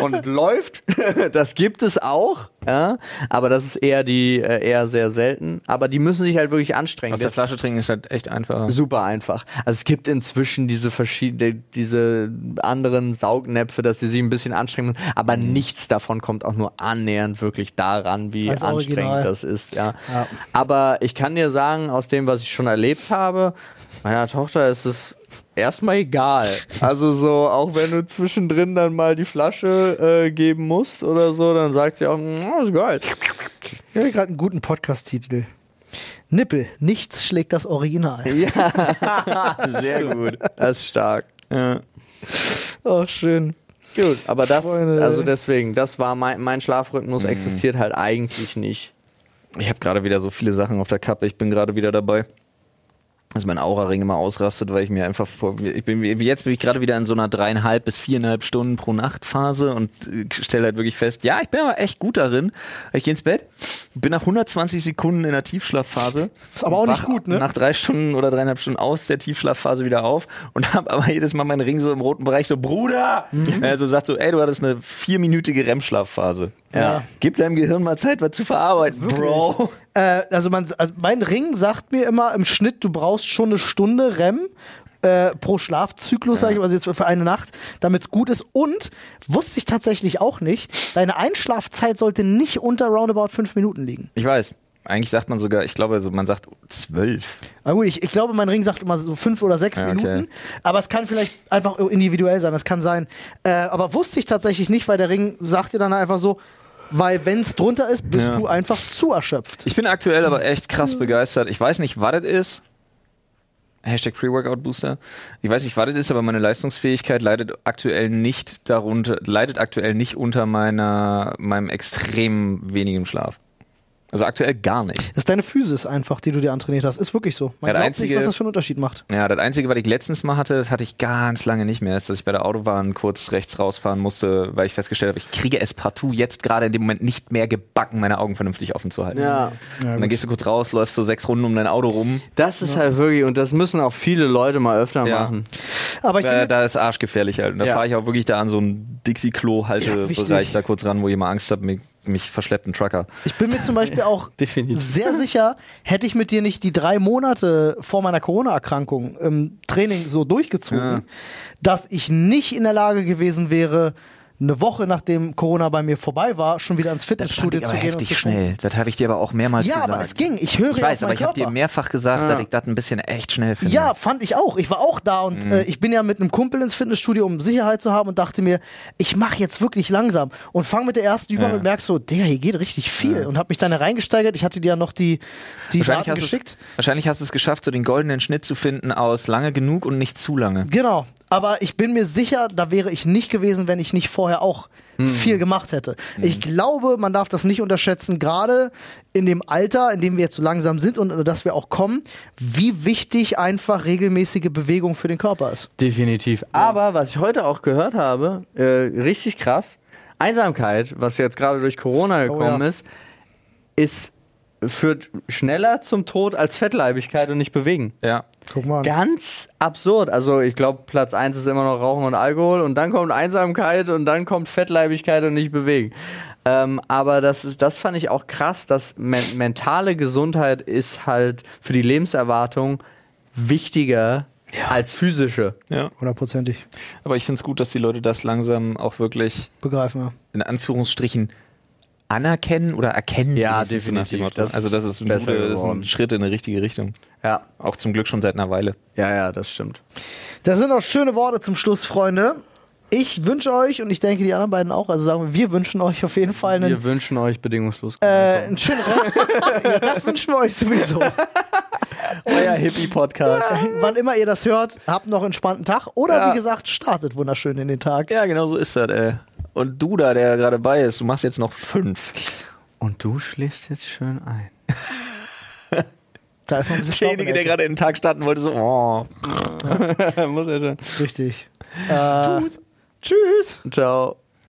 und läuft. Das gibt es auch, ja, aber das ist eher die äh, eher sehr selten. Aber die müssen sich halt wirklich anstrengen. Aus der Das- Flasche trinken ist halt echt einfacher. Super einfach. Also es gibt inzwischen diese verschiedene, diese anderen Saugnäpfe, dass sie sich ein bisschen anstrengen, aber Mhm. nichts davon kommt auch nur annähernd wirklich daran, wie Als anstrengend Original. das ist. Ja. Ja. Aber ich kann dir sagen, aus dem, was ich schon erlebt habe, meiner Tochter ist es erstmal egal. Also so, auch wenn du zwischendrin dann mal die Flasche äh, geben musst oder so, dann sagt sie auch, "Mm, ist geil. Ich habe gerade einen guten Podcast-Titel. Nippel, nichts schlägt das Original. Sehr gut. Das ist stark. Ja. Oh, schön. Gut, aber das, Freunde. also deswegen, das war mein, mein Schlafrhythmus existiert halt eigentlich nicht. Ich habe gerade wieder so viele Sachen auf der Kappe. Ich bin gerade wieder dabei, dass mein Aura-Ring immer ausrastet, weil ich mir einfach vor, ich bin jetzt bin ich gerade wieder in so einer dreieinhalb bis viereinhalb Stunden pro Nacht Phase und stelle halt wirklich fest, ja, ich bin aber echt gut darin. Ich gehe ins Bett, bin nach 120 Sekunden in der Tiefschlafphase. Ist aber auch nicht gut, ne? Nach drei Stunden oder dreieinhalb Stunden aus der Tiefschlafphase wieder auf und habe aber jedes Mal meinen Ring so im roten Bereich so, Bruder! Mhm. Also sagt so, ey, du hattest eine vierminütige REM-Schlafphase. Ja. Gib deinem Gehirn mal Zeit, was zu verarbeiten, Bro. Äh, also, man, also mein Ring sagt mir immer im Schnitt, du brauchst schon eine Stunde REM äh, pro Schlafzyklus, sage ich mal, also jetzt für eine Nacht, damit es gut ist. Und wusste ich tatsächlich auch nicht, deine Einschlafzeit sollte nicht unter roundabout fünf Minuten liegen. Ich weiß. Eigentlich sagt man sogar, ich glaube, also man sagt zwölf. Na gut, ich, ich glaube, mein Ring sagt immer so fünf oder sechs Ja, okay. Minuten. Aber es kann vielleicht einfach individuell sein, das kann sein. Äh, aber wusste ich tatsächlich nicht, weil der Ring sagt dir dann einfach so, weil wenn es drunter ist, bist Ja. du einfach zu erschöpft. Ich bin aktuell aber echt krass begeistert. Ich weiß nicht, was das ist. Hashtag Pre-Workout Booster. Ich weiß nicht, was das ist, aber meine Leistungsfähigkeit leidet aktuell nicht darunter, leidet aktuell nicht unter meiner, meinem extrem wenigen Schlaf. Also aktuell gar nicht. Das ist deine Physis einfach, die du dir antrainiert hast. Ist wirklich so. Man Ja, glaubt einzige- nicht, was das für einen Unterschied macht. Ja, das Einzige, was ich letztens mal hatte, das hatte ich ganz lange nicht mehr, ist, dass ich bei der Autobahn kurz rechts rausfahren musste, weil ich festgestellt habe, ich kriege es partout jetzt gerade in dem Moment nicht mehr gebacken, meine Augen vernünftig offen zu halten. Ja. Ja, Und dann gehst du kurz raus, läufst so sechs Runden um dein Auto rum. Das ist halt wirklich, und das müssen auch viele Leute mal öfter Ja. machen. Aber ich bin Da, mir- da ist arschgefährlich halt. Und da Ja. fahre ich auch wirklich da an so einen Ja, Dixie-Klo-Haltebereich da kurz ran, wo ich immer Angst habe, mich, mich verschleppt ein Trucker. Ich bin mir zum Beispiel auch sehr sicher, hätte ich mit dir nicht die drei Monate vor meiner Corona-Erkrankung im Training so durchgezogen, Ja. dass ich nicht in der Lage gewesen wäre, eine Woche nachdem Corona bei mir vorbei war, schon wieder ins Das fand Fitnessstudio zu gehen. und heftig zu gucken. schnell. Das habe ich dir aber auch mehrmals Ja, gesagt. aber es ging. Ich höre Ich ja weiß, auf aber ich habe dir mehrfach gesagt, dass ich das ein bisschen echt schnell finde. Ja, fand ich auch. Ich war auch da und Mhm. äh, ich bin ja mit einem Kumpel ins Fitnessstudio, um Sicherheit zu haben und dachte mir, ich mache jetzt wirklich langsam und fange mit der ersten Übung Ja. und merkst so, der hier geht richtig viel und habe mich dann reingesteigert. Ich hatte dir ja noch die, die Wahrscheinlich Daten hast, geschickt. es, wahrscheinlich hast du es geschafft, so den goldenen Schnitt zu finden aus lange genug und nicht zu lange. Genau. Aber ich bin mir sicher, da wäre ich nicht gewesen, wenn ich nicht vorher auch viel gemacht hätte. Ich glaube, man darf das nicht unterschätzen, gerade in dem Alter, in dem wir jetzt so langsam sind und dass wir auch kommen, wie wichtig einfach regelmäßige Bewegung für den Körper ist. Definitiv. Aber was ich heute auch gehört habe, äh, richtig krass, Einsamkeit, was jetzt gerade durch Corona gekommen ja. ist, ist führt schneller zum Tod als Fettleibigkeit und nicht bewegen. Ja. Guck mal. an. Ganz absurd. Also ich glaube, Platz 1 ist immer noch Rauchen und Alkohol und dann kommt Einsamkeit und dann kommt Fettleibigkeit und nicht bewegen. Ähm, aber das, ist, das fand ich auch krass, dass men mentale Gesundheit ist halt für die Lebenserwartung wichtiger als physische. ja. Hundertprozentig. Aber ich finde es gut, dass die Leute das langsam auch wirklich Begreifen wir. in Anführungsstrichen anerkennen oder erkennen. Ja, wenigstens so nach dem definitiv. Motto. Das also das ist ein, besser gute, das ist ein. Schritt in eine richtige Richtung. Ja, Auch zum Glück schon seit einer Weile. ja, ja, das stimmt. Das sind auch schöne Worte zum Schluss, Freunde. Ich wünsche euch und ich denke die anderen beiden auch, also sagen wir, wir wünschen euch auf jeden Fall einen, Wir wünschen euch bedingungslos. äh, einen schönen Rest. ja, das wünschen wir euch sowieso. Euer Hippie-Podcast. Wann immer ihr das hört, habt noch einen entspannten Tag oder Ja. wie gesagt, startet wunderschön in den Tag. Ja, genau so ist das, ey. Und du da, der gerade bei ist, du machst jetzt noch fünf. Und du schläfst jetzt schön ein. Da ist noch ein bisschen Derjenige, der gerade in den Tag starten wollte, so, oh. Muss er schon. Richtig. Äh, tschüss. Tschüss. Ciao.